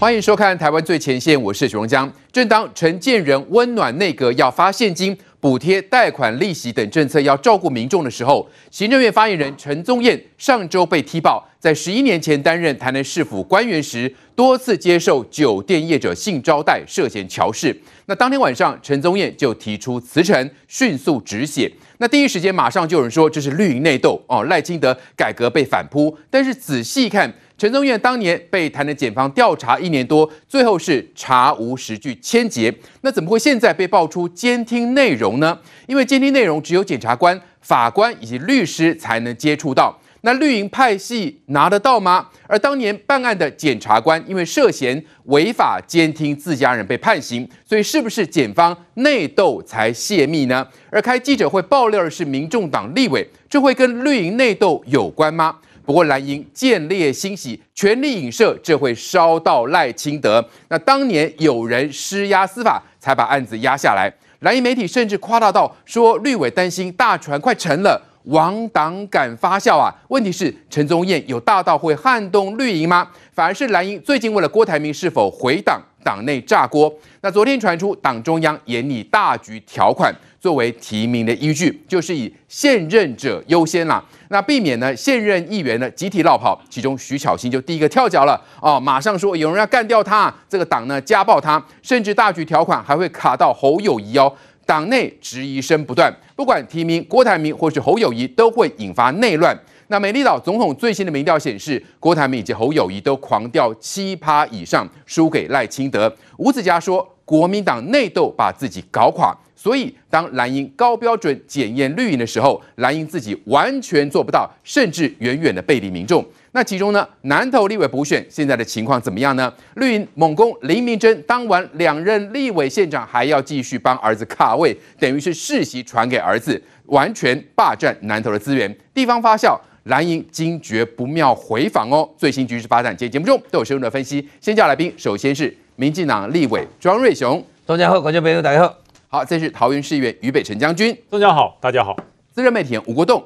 欢迎收看《台湾最前线》，我是许荣江。正当陈建仁温暖内阁要发现金、补贴贷款利息等政策，要照顾民众的时候，行政院发言人陈宗彦上周被踢爆，在十一年前担任台南市府官员时，多次接受酒店业者性招待，涉嫌乔事。那当天晚上，陈宗彦就提出辞呈，迅速止血。那第一时间马上就有人说这是绿营内斗哦，赖清德改革被反扑。但是仔细看。陈宗彦当年被台南检方调查一年多，最后是查无实据签结。那怎么会现在被爆出监听内容呢？因为监听内容只有检察官、法官以及律师才能接触到。那绿营派系拿得到吗？而当年办案的检察官因为涉嫌违法监听自家人被判刑，所以是不是检方内斗才泄密呢？而开记者会爆料的是民众党立委，这会跟绿营内斗有关吗？不过蓝营见猎心喜，全力影射，这会烧到赖清德。那当年有人施压司法，才把案子压下来。蓝营媒体甚至夸大到说，绿委担心大船快沉了，亡党敢发酵啊。问题是陈宗彦有大到会撼动绿营吗？反而是蓝营最近为了郭台铭是否回党，党内炸锅。那昨天传出党中央严拟大局条款。作为提名的依据，就是以现任者优先啦。那避免呢现任议员呢集体落跑，其中徐巧芯就第一个跳脚了哦，马上说有人要干掉他，这个党呢家暴他，甚至大局条款还会卡到侯友宜哦。党内质疑声不断，不管提名郭台铭或是侯友宜，都会引发内乱。那美丽岛总统最新的民调显示，郭台铭以及侯友宜都狂掉七趴以上，输给赖清德。吴子嘉说，国民党内斗把自己搞垮。所以，当蓝营高标准检验绿营的时候，蓝营自己完全做不到，甚至远远的背离民众。那其中呢，南投立委补选现在的情况怎么样呢？绿营猛攻林明珍，当晚两任立委县长，还要继续帮儿子卡位，等于是世袭传给儿子，完全霸占南投的资源。地方发酵，蓝营惊觉不妙，回防哦。最新局势发展，今天节目中都有深入的分析。先叫来宾，首先是民进党立委庄瑞雄，大家好，观众朋友大家好。好，这是桃园市议员于北辰将军。大家好，大家好。资深媒体人吴国栋。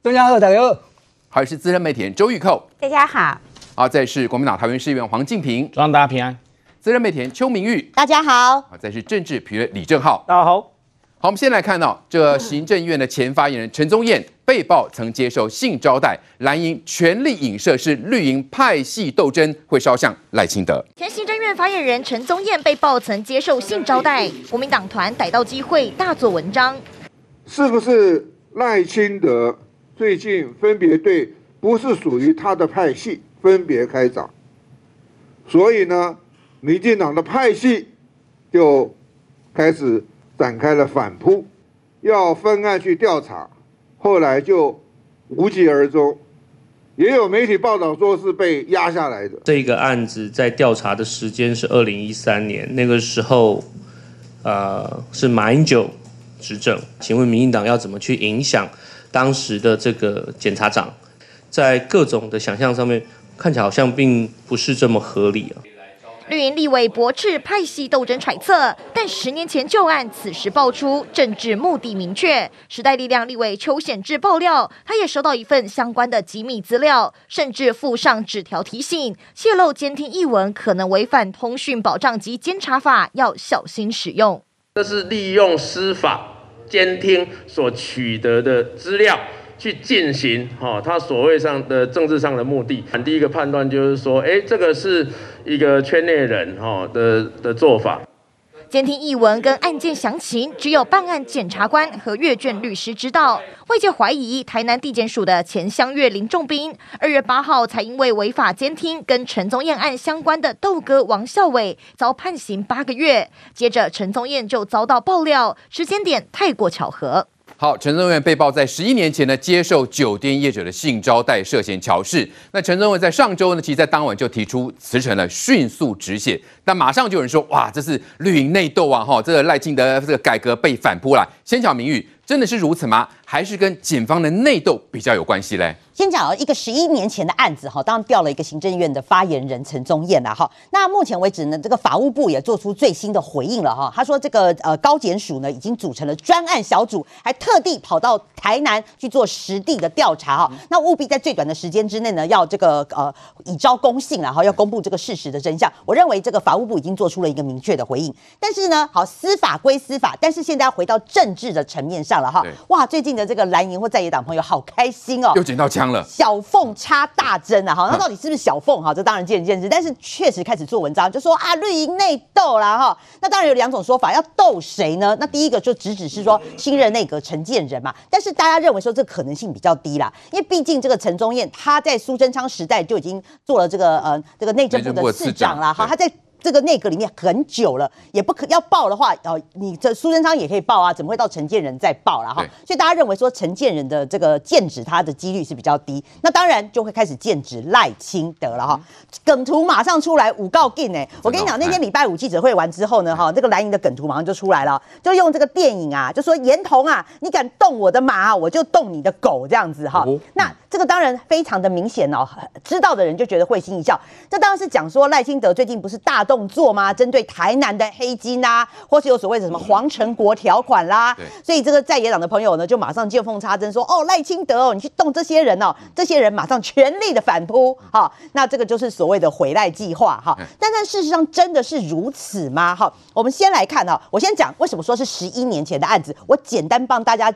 大家好，大家好。还是资深媒体人周玉蔻。大家好。好，再是国民党桃园市议员黄敬平。祝大家平安。资深媒体人邱明玉。大家好。好，再是政治评论李正浩。大家好。好，我们先来看到这行政院的前发言人陈宗彦被曝曾接受性招待，蓝营全力影射是绿营派系斗争会烧向赖清德。前行政院发言人陈宗彦被曝曾接受性招待，国民党团逮到机会大做文章。是不是赖清德最近分别对不是属于他的派系分别开鍘，所以呢，民进党的派系就开始。展开了反扑，要分案去调查，后来就无疾而终。也有媒体报道说是被压下来的。这个案子在调查的时间是二零一三年，那个时候，呃，是马英九执政。请问民进党要怎么去影响当时的这个检察长？在各种的想象上面，看起来好像并不是这么合理啊。绿营立委驳斥派系斗争揣测，但十年前旧案此时爆出，政治目的明确。时代力量立委邱显智爆料，他也收到一份相关的机密资料，甚至附上纸条提醒，泄露监听译文可能违反通讯保障及监察法，要小心使用。这是利用司法监听所取得的资料。去进行哈，他所谓上的政治上的目的。第一个判断就是说，哎，这个是一个圈内人哈的的做法。监听译文跟案件详情，只有办案检察官和阅卷律师知道。外界怀疑台南地检署的前乡岳林仲斌，二月八号才因为违法监听跟陈宗彦案相关的豆哥王孝伟遭判刑八个月，接着陈宗彦就遭到爆料，时间点太过巧合。好，陈宗彦被曝在十一年前呢，接受酒店业者的性招待，涉嫌乔事。那陈宗彦在上周呢，其实在当晚就提出辞呈了，迅速止血。但马上就有人说，哇，这是绿营内斗啊！哈，这个赖清德这个改革被反扑了。先讲明玉，真的是如此吗？还是跟检方的内斗比较有关系嘞？先讲一个十一年前的案子哈，当然调了一个行政院的发言人陈宗彦了哈。那目前为止呢，这个法务部也做出最新的回应了哈。他说这个呃高检署呢已经组成了专案小组，还特地跑到台南去做实地的调查哈。那务必在最短的时间之内呢，要这个呃以昭公信，然后要公布这个事实的真相。我认为这个法务部已经做出了一个明确的回应。但是呢，好司法归司法，但是现在要回到政治的层面上了哈。哇，最近的这个蓝营或在野党朋友好开心哦，又捡到枪了，小凤。插大针啊！哈，那到底是不是小凤？哈，这当然见仁见智。但是确实开始做文章，就说啊，绿营内斗啦哈。那当然有两种说法，要斗谁呢？那第一个就直指是说新任内阁陈建仁嘛。但是大家认为说这可能性比较低啦，因为毕竟这个陈宗彦他在苏贞昌时代就已经做了这个呃这个内政部的市长啦。哈，他在。这个内阁里面很久了，也不可要报的话，哦，你这苏贞昌也可以报啊，怎么会到陈建仁再报了哈？所以大家认为说陈建仁的这个剑指他的几率是比较低，那当然就会开始剑指赖清德了哈。梗图马上出来，五告进呢，我跟你讲，那天礼拜五记者会完之后呢，哈，这个蓝营的梗图马上就出来了，就用这个电影啊，就说严童啊，你敢动我的马，我就动你的狗这样子哈。那这个当然非常的明显哦，知道的人就觉得会心一笑。这当然是讲说赖清德最近不是大动。动作吗？针对台南的黑金啊，或是有所谓的什么黄成国条款啦，所以这个在野党的朋友呢，就马上见缝插针说：“哦，赖清德哦，你去动这些人哦，这些人马上全力的反扑。”好，那这个就是所谓的回赖计划哈。但但事实上真的是如此吗？好，我们先来看哈，我先讲为什么说是十一年前的案子，我简单帮大家。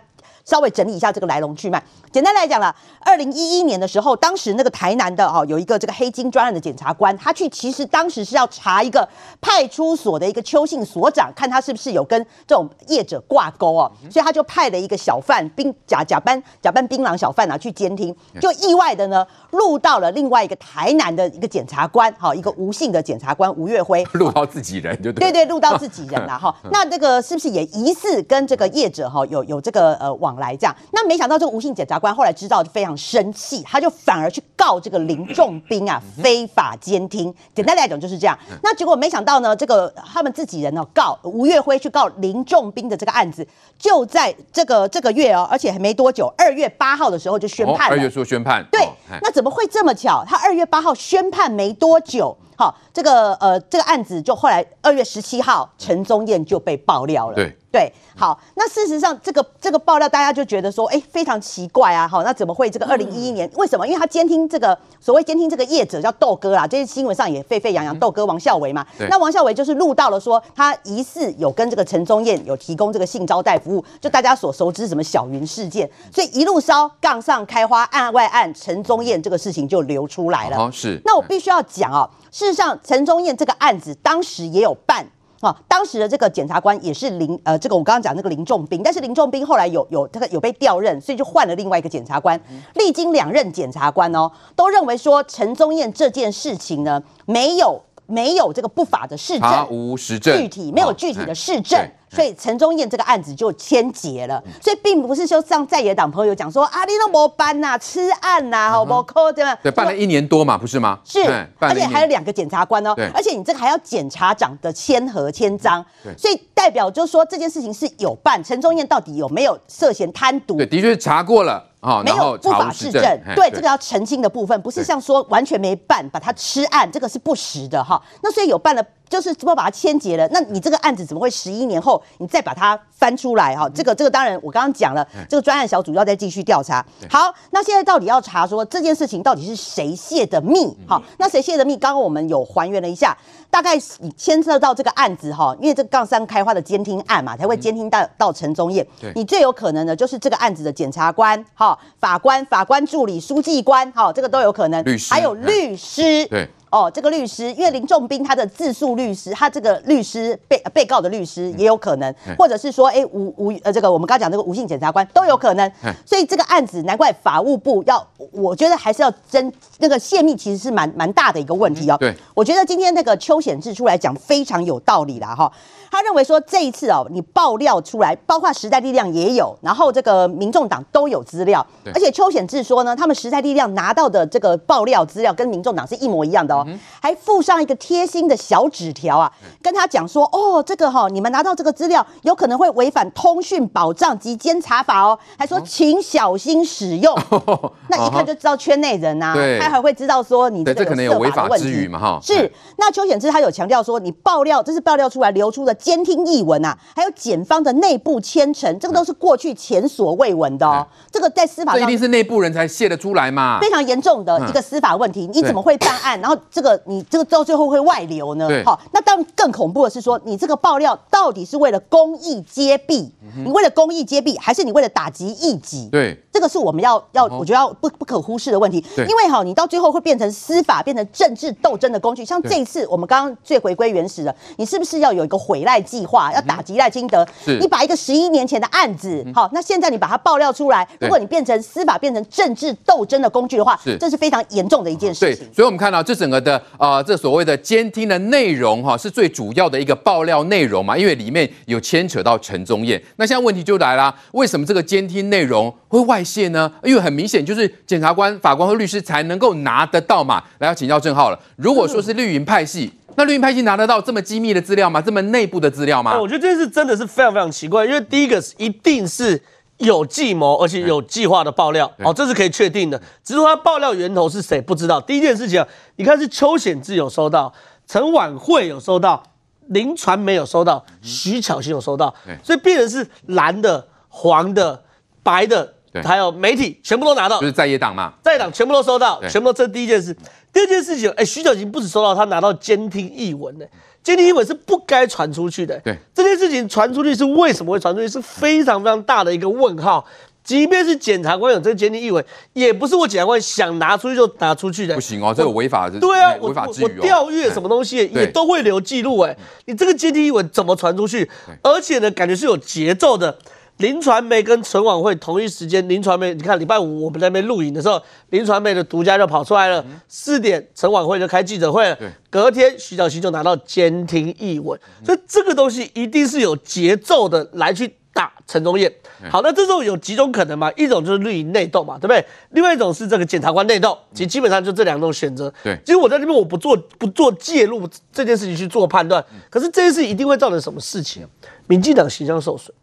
稍微整理一下这个来龙去脉。简单来讲了，二零一一年的时候，当时那个台南的哦，有一个这个黑金专案的检察官，他去其实当时是要查一个派出所的一个邱姓所长，看他是不是有跟这种业者挂钩哦，所以他就派了一个小贩兵假假扮假扮槟榔小贩啊去监听，就意外的呢录到了另外一个台南的一个检察官，好一个吴姓的检察官吴月辉，录到自己人就对，对对，录到自己人了哈。那这个是不是也疑似跟这个业者哈有有这个呃网？来这样，那没想到这个吴姓检察官后来知道就非常生气，他就反而去告这个林仲斌啊非法监听。简单来讲就是这样。那结果没想到呢，这个他们自己人呢告吴月辉去告林仲斌的这个案子，就在这个这个月哦，而且还没多久，二月八号的时候就宣判了。二月说宣判，对，那怎么会这么巧？他二月八号宣判没多久，好，这个呃这个案子就后来二月十七号陈宗彦就被爆料了。对。对，好，那事实上这个这个爆料，大家就觉得说，哎，非常奇怪啊，好，那怎么会这个二零一一年？为什么？因为他监听这个所谓监听这个业者叫豆哥啦，这些新闻上也沸沸扬扬，豆哥王孝伟嘛。那王孝伟就是录到了说，他疑似有跟这个陈宗彦有提供这个性招待服务，就大家所熟知什么小云事件，所以一路烧杠上开花，案外案，陈宗彦这个事情就流出来了。哦，是。那我必须要讲啊，事实上陈宗燕这个案子当时也有办。啊，当时的这个检察官也是林呃，这个我刚刚讲那个林仲兵，但是林仲兵后来有有这个有被调任，所以就换了另外一个检察官。历经两任检察官哦，都认为说陈宗彦这件事情呢，没有没有这个不法的事证，无实证，具体没有具体的事证。所以陈忠燕这个案子就签结了，所以并不是说像在野党朋友讲说啊，你都没办呐，吃案呐，好不扣对吗？对，办了一年多嘛，不是吗？是，而且还有两个检察官哦，而且你这个还要检察长的签核签章，所以代表就是说这件事情是有办。陈忠燕到底有没有涉嫌贪渎？对，的确是查过了。哦，没有不法事证，对这个要澄清的部分，不是像说完全没办，把他吃案，这个是不实的哈。那所以有办了，就是怎么把它签结了？那你这个案子怎么会十一年后你再把它翻出来哈？这个这个当然我刚刚讲了，这个专案小组要再继续调查。好，那现在到底要查说这件事情到底是谁泄的密？好，那谁泄的密？刚刚我们有还原了一下。大概你牵涉到这个案子哈，因为这个杠三开花的监听案嘛，才会监听到到陈宗彦。你最有可能的就是这个案子的检察官、哈法官、法官助理、书记官，哈这个都有可能。律师，还有律师。对。哦，这个律师，因为林仲斌他的自诉律师，他这个律师被被告的律师也有可能，嗯、或者是说，哎，吴吴呃，这个我们刚刚讲这个吴姓检察官都有可能，嗯、所以这个案子难怪法务部要，我觉得还是要争那个泄密，其实是蛮蛮大的一个问题哦。对，我觉得今天那个邱显志出来讲非常有道理啦哈。他认为说这一次哦，你爆料出来，包括时代力量也有，然后这个民众党都有资料，而且邱显志说呢，他们时代力量拿到的这个爆料资料跟民众党是一模一样的哦。哦，还附上一个贴心的小纸条啊，跟他讲说，哦，这个哈，你们拿到这个资料有可能会违反通讯保障及监察法哦，还说请小心使用。那一看就知道圈内人呐，他还会知道说你这个违法之余嘛哈。是，那邱显之他有强调说，你爆料这是爆料出来流出的监听译文啊，还有检方的内部签呈，这个都是过去前所未闻的哦。这个在司法上，这一定是内部人才泄得出来嘛，非常严重的一个司法问题。你怎么会办案？然后这个你这个到最后会外流呢？好，那当然更恐怖的是说，你这个爆料到底是为了公益揭弊？你为了公益揭弊，还是你为了打击异己？对，这个是我们要要我觉得要不不可忽视的问题。因为哈，你到最后会变成司法变成政治斗争的工具。像这一次我们刚刚最回归原始的，你是不是要有一个毁赖计划，要打击赖清德？你把一个十一年前的案子，好，那现在你把它爆料出来，如果你变成司法变成政治斗争的工具的话，这是非常严重的一件事情。对，所以我们看到这整个的啊、呃，这所谓的监听的内容哈，是最主要的一个爆料内容嘛，因为里面有牵扯到陈宗彦。那现在问题就来了，为什么这个监听内容会外泄呢？因为很明显就是检察官、法官和律师才能够拿得到嘛。来，要请教正浩了。如果说是绿营派系，那绿营派系拿得到这么机密的资料吗？这么内部的资料吗？我觉得这件事真的是非常非常奇怪，因为第一个是一定是。有计谋，而且有计划的爆料，哦，这是可以确定的。只是说他爆料源头是谁不知道。第一件事情啊，你看是邱显志有收到，陈婉慧有收到，林传媒有收到，徐巧芯有收到，所以变成是蓝的、黄的、白的，还有媒体全部都拿到，就是在野党嘛，在野党全部都收到，全部都。这第一件事。第二件事情，哎，徐巧芯不止收到，他拿到监听译文呢。监听译文是不该传出去的。对，这件事情传出去是为什么会传出去，是非常非常大的一个问号。即便是检察官有这个监听译文，也不是我检察官想拿出去就拿出去的。不行哦，这个违法的。对啊，违法之余哦。我调阅什么东西也都会留记录哎，你这个监听译文怎么传出去？而且呢，感觉是有节奏的。林传媒跟陈婉慧同一时间，林传媒，你看礼拜五我们在那边录影的时候，林传媒的独家就跑出来了，四点陈婉慧就开记者会了，隔天徐巧芯就拿到监听译文，所以这个东西一定是有节奏的来去打陈宗彦。好，那这种有几种可能嘛？一种就是绿营内斗嘛，对不对？另外一种是这个检察官内斗，其实基本上就这两种选择。对，其实我在这边我不做不做介入这件事情去做判断，可是这件事一定会造成什么事情？民进党形象受损。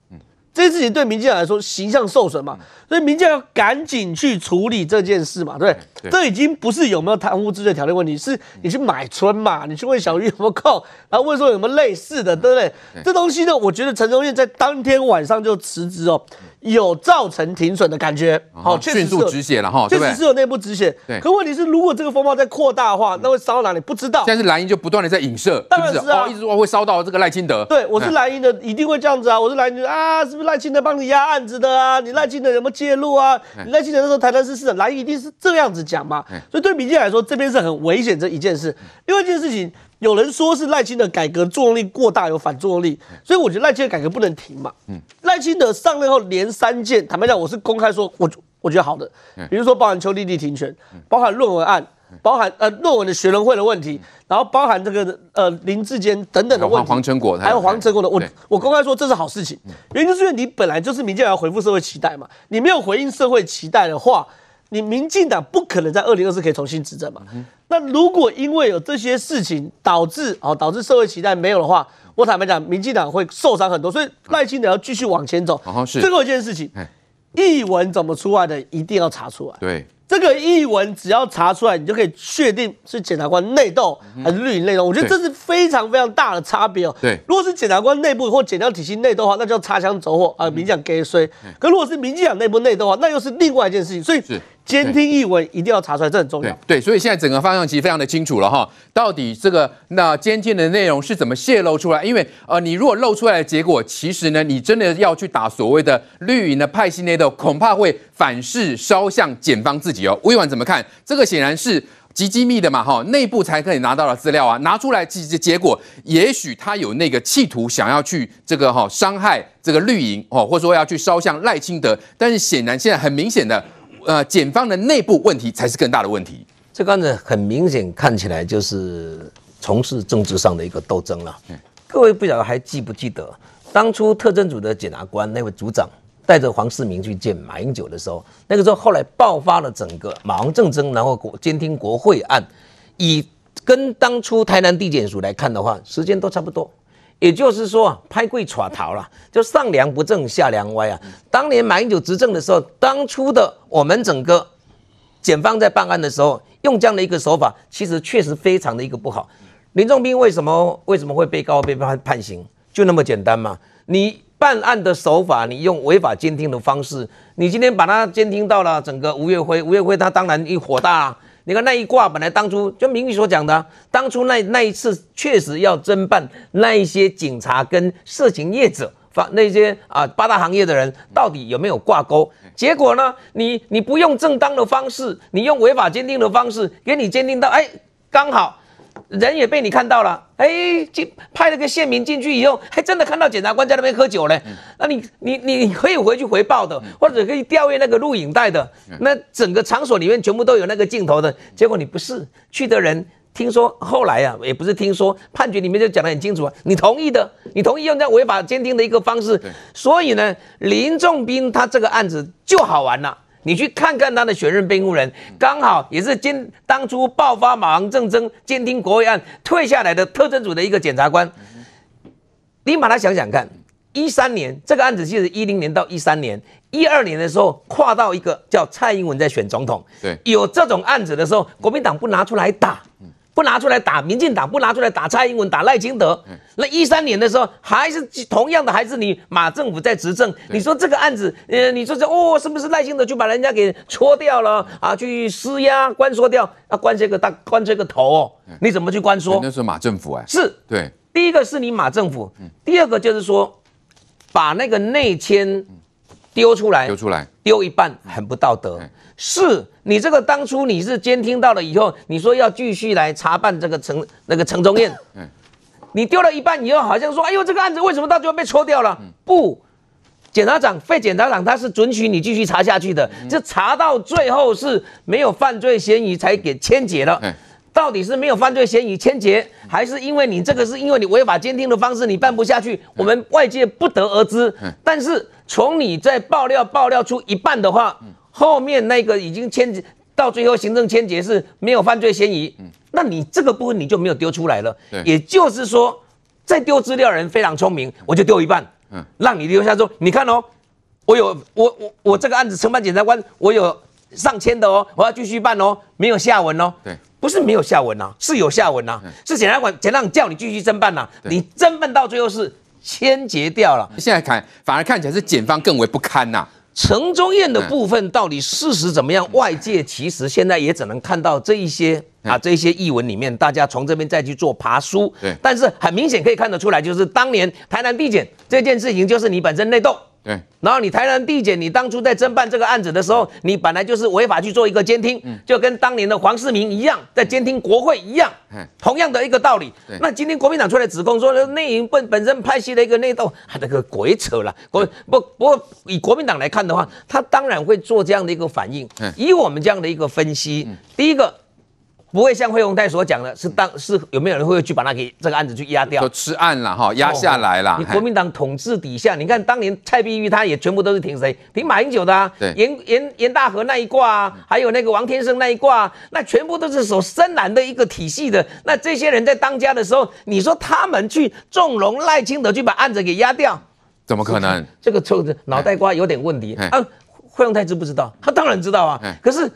这件事情对民进党来说形象受损嘛，所以民进党要赶紧去处理这件事嘛，对不对？这已经不是有没有贪污治罪条例问题，是你去买春嘛，你去问小玉有没有空，然后问说有没有类似的，对不对？这东西呢，我觉得陈忠燕在当天晚上就辞职哦。有造成停损的感觉，好，迅速止血了哈，确实是有内部止血。对，可问题是，如果这个风暴再扩大的话，那会烧到哪里？不知道。现在是蓝营就不断的在影射，当然是啊，一直说会烧到这个赖清德。对，我是蓝营的，一定会这样子啊。我是蓝营的啊，是不是赖清德帮你压案子的啊？你赖清德有没有介入啊？你赖清德那时候台南市市长，蓝营一定是这样子讲嘛。所以对民进来说，这边是很危险这一件事。另外一件事情。有人说是赖清德改革作用力过大，有反作用力，所以我觉得赖清德改革不能停嘛。嗯，赖清德上任后连三件，坦白讲，我是公开说，我我觉得好的，比如说包含邱莉莉停权，包含论文案，包含呃论文的学人会的问题，然后包含这个呃林志坚等等的问题，黄成果，还有黄成果的，我我公开说这是好事情，原因就是因为你本来就是民进党要回复社会期待嘛，你没有回应社会期待的话。你民进党不可能在二零二四可以重新执政嘛？那如果因为有这些事情导致哦导致社会期待没有的话，我坦白讲，民进党会受伤很多。所以赖清德要继续往前走。最后一件事情，译文怎么出来的，一定要查出来。对，这个译文只要查出来，你就可以确定是检察官内斗还是绿营内斗。我觉得这是非常非常大的差别哦。对，如果是检察官内部或检调体系内斗的话，那叫擦枪走火啊，民进党给衰。可如果是民进党内部内斗的话，那又是另外一件事情。所以。监听译文一定要查出来，这很重要。对，所以现在整个方向其实非常的清楚了哈。到底这个那监听的内容是怎么泄露出来？因为呃，你如果露出来的结果，其实呢，你真的要去打所谓的绿营的派系内斗，恐怕会反噬烧向检方自己哦。委婉怎么看？这个显然是极机密的嘛哈，内部才可以拿到的资料啊，拿出来其实结果，也许他有那个企图想要去这个哈伤害这个绿营哦，或者说要去烧向赖清德，但是显然现在很明显的。呃，检方的内部问题才是更大的问题。这个案子，很明显看起来就是从事政治上的一个斗争了。嗯，各位不晓得还记不记得，当初特侦组的检察官那位组长带着黄世明去见马英九的时候，那个时候后来爆发了整个马王政争，然后国监听国会案，以跟当初台南地检署来看的话，时间都差不多。也就是说，拍柜耍逃了，就上梁不正下梁歪啊。当年马英九执政的时候，当初的我们整个检方在办案的时候，用这样的一个手法，其实确实非常的一个不好。林仲斌为什么为什么会被告被判判刑？就那么简单嘛？你办案的手法，你用违法监听的方式，你今天把他监听到了整个吴月辉，吴月辉他当然一火大啊。你看那一卦，本来当初就明玉所讲的、啊，当初那那一次确实要侦办那一些警察跟色情业者，发那些啊八大行业的人到底有没有挂钩？结果呢，你你不用正当的方式，你用违法鉴定的方式给你鉴定到，哎，刚好。人也被你看到了，哎，进派了个县民进去以后，还真的看到检察官在那边喝酒嘞。那你你你可以回去回报的，或者可以调阅那个录影带的。那整个场所里面全部都有那个镜头的。结果你不是去的人，听说后来啊，也不是听说，判决里面就讲得很清楚啊，你同意的，你同意用这样违法监听的一个方式。所以呢，林仲斌他这个案子就好玩了。你去看看他的选任辩护人，刚好也是今当初爆发马航政争监听国会案退下来的特侦组的一个检察官。你把它想想看，一三年这个案子其实一零年到一三年，一二年的时候跨到一个叫蔡英文在选总统，对，有这种案子的时候，国民党不拿出来打。不拿出来打民进党，不拿出来打蔡英文，打赖清德。那一三年的时候，还是同样的，还是你马政府在执政。你说这个案子，呃，你说这哦，是不是赖清德就把人家给戳掉了啊？去施压关说掉啊？关这个大，关这个头哦？你怎么去关说？那是马政府哎，是对。第一个是你马政府，第二个就是说，把那个内签丢出来，丢出来，丢一半很不道德。是你这个当初你是监听到了以后，你说要继续来查办这个陈那个陈忠燕，嗯，你丢了一半以后，好像说，哎呦，这个案子为什么到最后被戳掉了？不，检察长费检察长他是准许你继续查下去的，这查到最后是没有犯罪嫌疑才给签结了。到底是没有犯罪嫌疑签结，还是因为你这个是因为你违法监听的方式你办不下去？我们外界不得而知。但是从你在爆料爆料出一半的话。后面那个已经签到最后行政签结是没有犯罪嫌疑，嗯，那你这个部分你就没有丢出来了。对，也就是说，在丢资料人非常聪明，我就丢一半，嗯，让你留下说，你看哦，我有我我我这个案子承办检察官，我有上千的哦，我要继续办哦，没有下文哦。对，不是没有下文呐，是有下文呐，是检察官检察长叫你继续侦办呐，你侦办到最后是签结掉了。现在看反而看起来是检方更为不堪呐。陈宗彦的部分到底事实怎么样？外界其实现在也只能看到这一些啊，这一些译文里面，大家从这边再去做爬梳。对，但是很明显可以看得出来，就是当年台南地检这件事情，就是你本身内斗。对，然后你台南地检，你当初在侦办这个案子的时候，你本来就是违法去做一个监听，就跟当年的黄世明一样，在监听国会一样，同样的一个道理。那今天国民党出来指控说，内营本本身拍戏的一个内斗，那个鬼扯了。国不不过以国民党来看的话，他当然会做这样的一个反应。以我们这样的一个分析，第一个。不会像费鸿泰所讲的，是当是有没有人会去把他给这个案子去压掉？就吃案了哈，压下来了。你国民党统治底下，你看当年蔡碧玉他也全部都是挺谁？挺马英九的啊。对，严严严大河那一挂啊，还有那个王天生那一挂啊，那全部都是守深蓝的一个体系的。那这些人在当家的时候，你说他们去纵容赖清德去把案子给压掉，怎么可能？这个臭子脑袋瓜有点问题啊！费鸿泰知不知道？他当然知道啊。可是。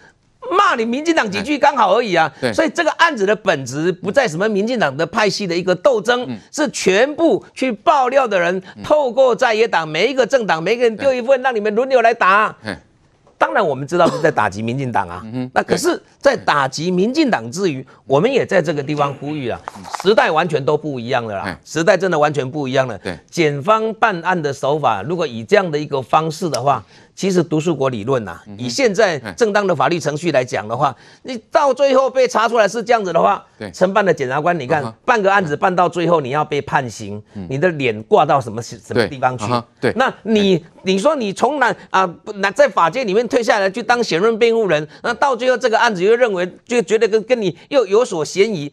骂你民进党几句刚好而已啊，所以这个案子的本质不在什么民进党的派系的一个斗争，是全部去爆料的人透过在野党每一个政党每个人丢一份，让你们轮流来打。当然我们知道是在打击民进党啊，那可是，在打击民进党之余，我们也在这个地方呼吁啊，时代完全都不一样了啦，时代真的完全不一样了。对。检方办案的手法，如果以这样的一个方式的话。其实读书国理论呐、啊，以现在正当的法律程序来讲的话，你到最后被查出来是这样子的话，承办的检察官，你看办个案子办到最后你要被判刑，你的脸挂到什么什么地方去？对，那你你说你从哪啊？那在法界里面退下来去当选任辩护人，那到最后这个案子又认为就觉得跟跟你又有所嫌疑，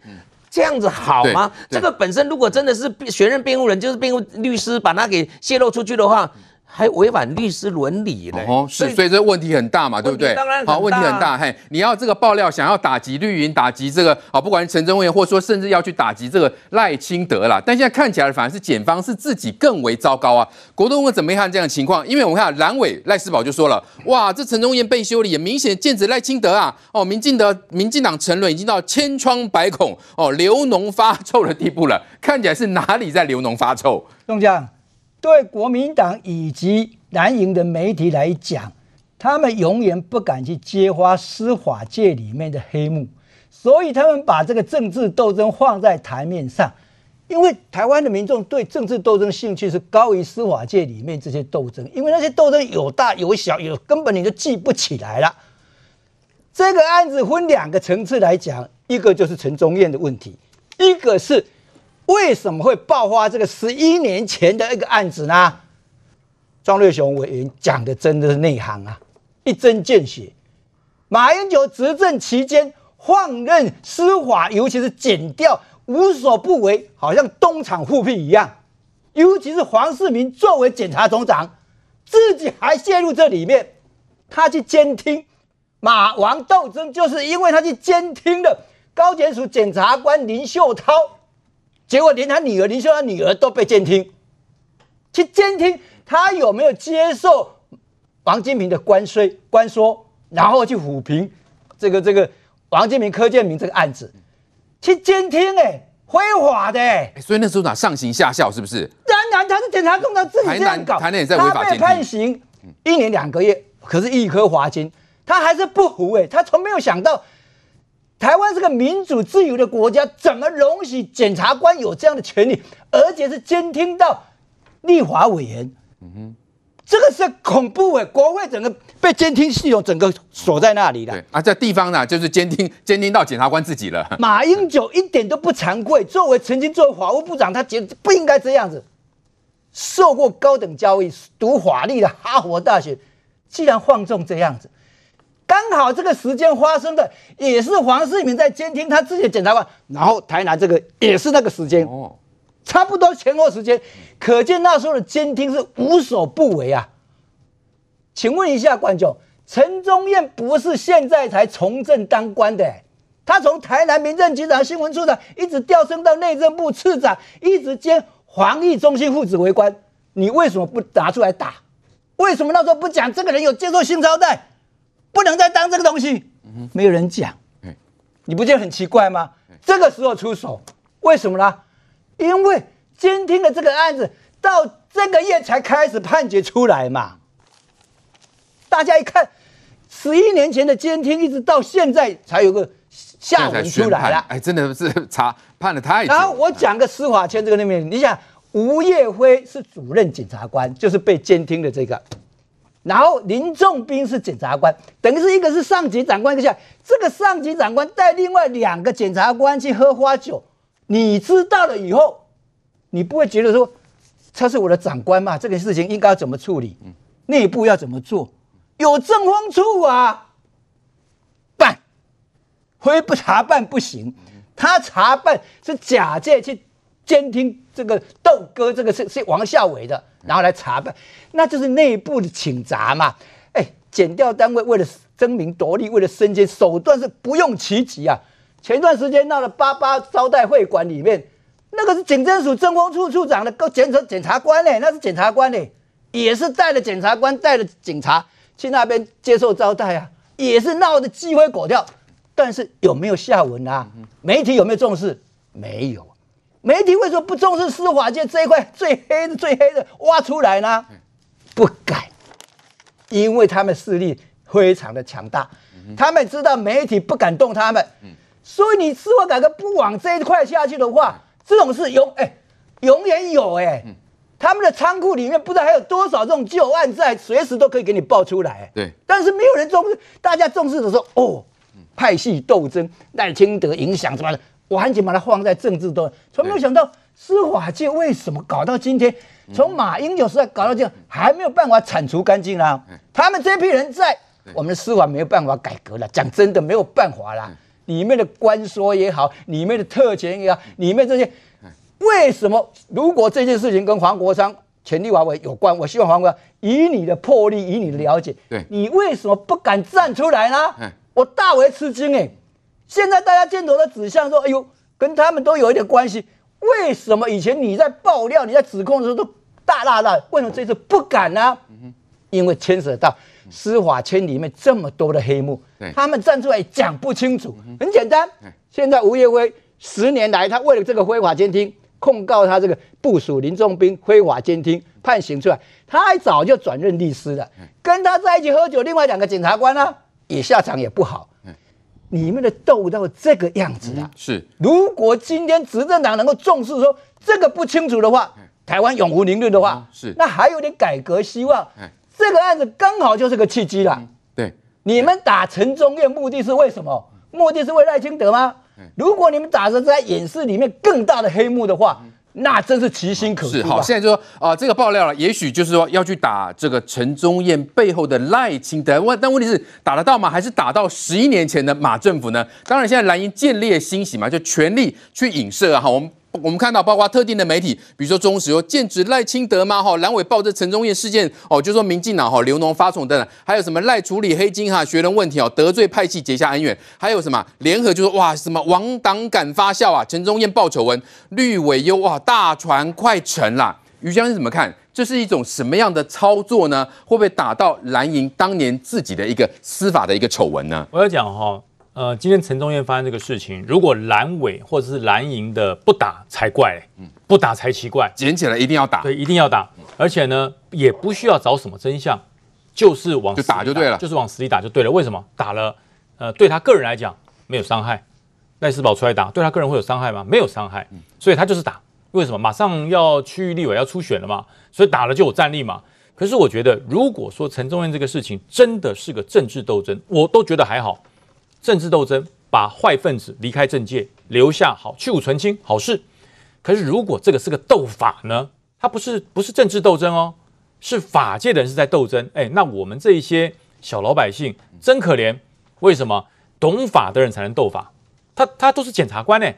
这样子好吗？这个本身如果真的是选任辩护人，就是辩护律师把他给泄露出去的话。还违反律师伦理嘞。哦，是，所以这问题很大嘛，对不对？当然好，问题很大。嘿，你要这个爆料，想要打击绿营，打击这个啊，不管是陈宗彦，或者说甚至要去打击这个赖清德啦。但现在看起来，反而是检方是自己更为糟糕啊。国栋会怎么看这样的情况？因为我们看蓝委赖世宝就说了，哇，这陈忠彦被修理，也明显剑指赖清德啊。哦，民进的民进党沉沦已经到千疮百孔，哦，流脓发臭的地步了。看起来是哪里在流脓发臭？中将。对国民党以及蓝营的媒体来讲，他们永远不敢去揭发司法界里面的黑幕，所以他们把这个政治斗争放在台面上。因为台湾的民众对政治斗争兴趣是高于司法界里面这些斗争，因为那些斗争有大有小，有根本你就记不起来了。这个案子分两个层次来讲，一个就是陈宗彦的问题，一个是。为什么会爆发这个十一年前的一个案子呢？庄瑞雄委员讲的真的是内行啊，一针见血。马英九执政期间放任司法，尤其是检调无所不为，好像东厂复辟一样。尤其是黄世明作为检察总长，自己还陷入这里面，他去监听马王斗争，就是因为他去监听了高检署检察官林秀涛。结果连他女儿林秀兰女儿都被监听，去监听他有没有接受王金平的关税关说，然后去抚平这个这个王金平柯建明这个案子，去监听哎，非法的哎，所以那时候哪上行下效是不是？当然他是检察总长自己这样搞，台南也在违法监听，他被判刑一年两个月，可是一颗罚金，他还是不服哎，他从没有想到。台湾是个民主自由的国家，怎么容许检察官有这样的权利，而且是监听到立法委员？嗯哼，这个是恐怖诶！国会整个被监听系统整个锁在那里了。对啊，在地方呢，就是监听监听到检察官自己了。马英九一点都不惭愧，作为曾经作为法务部长，他觉得不应该这样子。受过高等教育、读法律的哈佛大学，既然放纵这样子。刚好这个时间发生的也是黄世明在监听他自己的检察官，然后台南这个也是那个时间，哦，差不多前后时间，可见那时候的监听是无所不为啊。请问一下观众，陈宗彦不是现在才从政当官的，他从台南民政局长、新闻处长一直调升到内政部次长，一直兼防疫中心副指挥官，你为什么不拿出来打？为什么那时候不讲这个人有接受性招待？不能再当这个东西，没有人讲，你不觉得很奇怪吗？这个时候出手，为什么呢？因为监听的这个案子到这个月才开始判决出来嘛。大家一看，十一年前的监听，一直到现在才有个下文出来了。哎，真的是查判了太久。然后我讲个司法圈这个里面，你想吴业辉是主任检察官，就是被监听的这个。然后林仲斌是检察官，等于是一个是上级长官，一个下这个上级长官带另外两个检察官去喝花酒，你知道了以后，你不会觉得说他是我的长官嘛？这个事情应该要怎么处理？内部要怎么做？有正风处啊，办，非不查办不行。他查办是假借去监听这个窦哥，这个是是王孝伟的。然后来查办，那就是内部的请闸嘛。哎，检调单位为了争名夺利，为了升迁，手段是不用其极啊。前段时间闹了八八招待会馆里面，那个是警政署政风处处长的高检察检察官呢，那是检察官呢，也是带着检察官带着警察去那边接受招待啊，也是闹得鸡飞狗跳。但是有没有下文啊？媒体有没有重视？没有。媒体为什么不重视司法界这一块最黑的、最黑的挖出来呢？不敢，因为他们势力非常的强大，他们知道媒体不敢动他们，所以你司法改革不往这一块下去的话，这种事永哎永远有哎，他们的仓库里面不知道还有多少这种旧案在，随时都可以给你爆出来。对，但是没有人重视，大家重视的时候，哦，派系斗争、赖清德影响什么的。我赶紧把它放在政治端，从没有想到司法界为什么搞到今天，从马英九时代搞到这样，还没有办法铲除干净啊！他们这批人在我们的司法没有办法改革了，讲真的没有办法啦。里面的官说也好，里面的特权也好，里面这些为什么？如果这件事情跟黄国昌前立法委有关，我希望黄国以你的魄力，以你的了解，对，你为什么不敢站出来呢？我大为吃惊哎！现在大家箭头的指向说，哎呦，跟他们都有一点关系。为什么以前你在爆料、你在指控的时候都大大大，为什么这次不敢呢？因为牵涉到司法圈里面这么多的黑幕，他们站出来讲不清楚。很简单，现在吴业辉十年来，他为了这个非法监听，控告他这个部署林仲斌非法监听，判刑出来，他还早就转任律师了。跟他在一起喝酒，另外两个检察官呢，也下场也不好。你们的斗到这个样子啊！是，如果今天执政党能够重视说这个不清楚的话，台湾永无宁日的话，是，那还有点改革希望。这个案子刚好就是个契机了。对，你们打陈宗彦目的是为什么？目的是为赖清德吗？如果你们打着在掩饰里面更大的黑幕的话。那真是其心可诛。是好，现在就说啊、呃，这个爆料了，也许就是说要去打这个陈宗彦背后的赖清德，问，但问题是打得到吗？还是打到十一年前的马政府呢？当然，现在蓝营见猎心喜嘛，就全力去影射啊。好，我们。我们看到，包括特定的媒体，比如说中石油剑指赖清德嘛？哈，蓝委报这陈宗彦事件，哦，就说民进党哈刘农发宠等等，还有什么赖处理黑金哈学人问题哦，得罪派系结下恩怨，还有什么联合就说哇什么王党敢发笑啊，陈宗彦爆丑闻，绿委优哇大船快沉啦。于将军怎么看？这是一种什么样的操作呢？会不会打到蓝营当年自己的一个司法的一个丑闻呢？我要讲哈。呃，今天陈忠彦发生这个事情，如果蓝委或者是蓝营的不打才怪，嗯，不打才奇怪，捡起来一定要打，对，一定要打，而且呢，也不需要找什么真相，就是往就打就对了，就是往死里打就对了。为什么？打了，呃，对他个人来讲没有伤害，赖世宝出来打，对他个人会有伤害吗？没有伤害，所以他就是打。为什么？马上要区域立委要初选了嘛，所以打了就有战力嘛。可是我觉得，如果说陈忠彦这个事情真的是个政治斗争，我都觉得还好。政治斗争，把坏分子离开政界，留下好去芜存菁，好事。可是如果这个是个斗法呢？它不是不是政治斗争哦，是法界的人是在斗争。哎，那我们这一些小老百姓真可怜。为什么懂法的人才能斗法？他他都是检察官呢，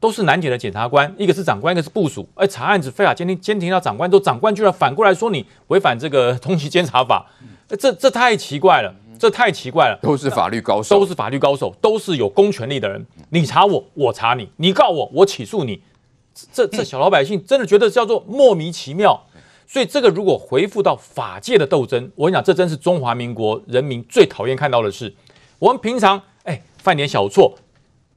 都是南检的检察官，一个是长官，一个是部署。哎，查案子非法监听，监听到长官，都长官居然反过来说你违反这个通缉监察法，这这太奇怪了。这太奇怪了，都是法律高手，都是法律高手，都是有公权力的人。你查我，我查你，你告我，我起诉你。这这小老百姓真的觉得叫做莫名其妙。所以这个如果回复到法界的斗争，我跟你讲，这真是中华民国人民最讨厌看到的事。我们平常哎犯点小错，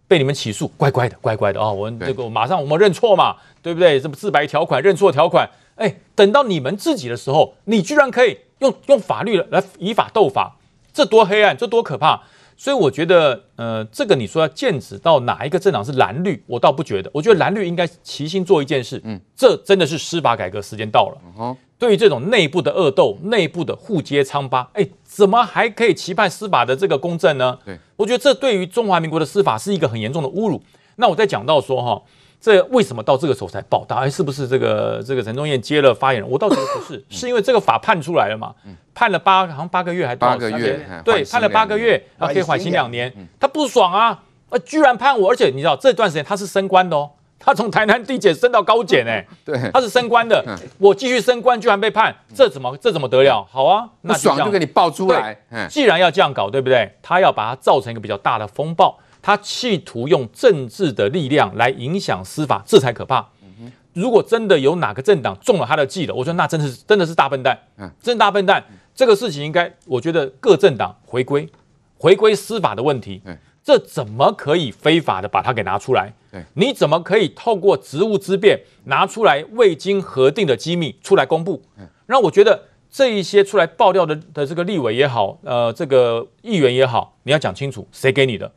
被你们起诉，乖乖的，乖乖的啊、哦，我们这个马上我们认错嘛，对不对？这么自白条款、认错条款，哎，等到你们自己的时候，你居然可以用用法律来以法斗法。这多黑暗，这多可怕！所以我觉得，呃，这个你说要剑指到哪一个政党是蓝绿，我倒不觉得。我觉得蓝绿应该齐心做一件事，嗯，这真的是司法改革时间到了。嗯，对于这种内部的恶斗、内部的互揭疮疤，哎，怎么还可以期盼司法的这个公正呢？对，我觉得这对于中华民国的司法是一个很严重的侮辱。那我再讲到说哈。这为什么到这个时候才报答？哎，是不是这个这个陈忠燕接了发言人？我倒觉得不是，是因为这个法判出来了嘛？判了八好像八个月还？八个月，对，判了八个月，啊，可以缓刑两年。他不爽啊，啊，居然判我！而且你知道这段时间他是升官的哦，他从台南地检升到高检哎，对，他是升官的。我继续升官，居然被判，这怎么这怎么得了？好啊，那爽就给你爆出来。既然要这样搞，对不对？他要把它造成一个比较大的风暴。他企图用政治的力量来影响司法，这才可怕。如果真的有哪个政党中了他的计了，我说那真的是真的是大笨蛋，真大笨蛋。这个事情应该，我觉得各政党回归，回归司法的问题。这怎么可以非法的把它给拿出来？你怎么可以透过职务之便拿出来未经核定的机密出来公布？让我觉得这一些出来爆料的的这个立委也好，呃，这个议员也好，你要讲清楚谁给你的。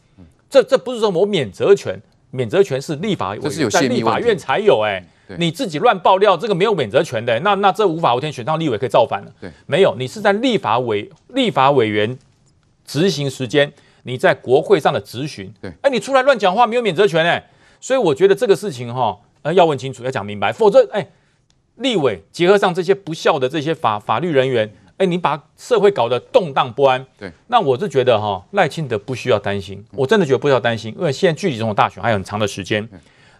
这这不是说我免责权，免责权是立法委员在立法院才有哎，你自己乱爆料，这个没有免责权的，那那这无法无天，选上立委可以造反了。对，没有，你是在立法委立法委员执行时间，你在国会上的质询，对，哎，你出来乱讲话，没有免责权哎，所以我觉得这个事情哈，呃，要问清楚，要讲明白，否则哎，立委结合上这些不孝的这些法法律人员。哎，你把社会搞得动荡不安，对，那我是觉得哈，赖清德不需要担心，我真的觉得不需要担心，因为现在距离总统大选还有很长的时间，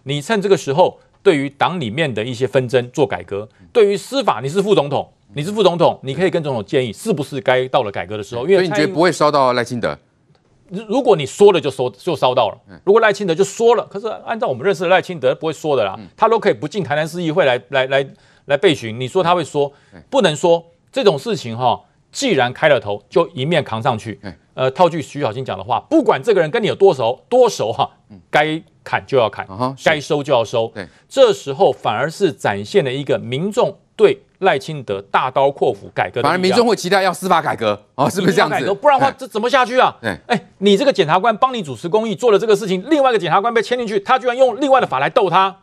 你趁这个时候对于党里面的一些纷争做改革，对于司法你是副总统，你是副总统，你可以跟总统建议是不是该到了改革的时候。因为所以你觉得不会烧到赖清德？如果你说了就说就烧到了，如果赖清德就说了，可是按照我们认识的赖清德不会说的啦，他都可以不进台南市议会来来来来备询，你说他会说？不能说这种事情哈，既然开了头，就一面扛上去。呃，套句徐小青讲的话，不管这个人跟你有多熟多熟哈，该砍就要砍，该收就要收。这时候反而是展现了一个民众对赖清德大刀阔斧改革的，反而民众会期待要司法改革哦，是不是这样子？不然的话，这怎么下去啊？哎，你这个检察官帮你主持公义做了这个事情，另外一个检察官被牵进去，他居然用另外的法来斗他，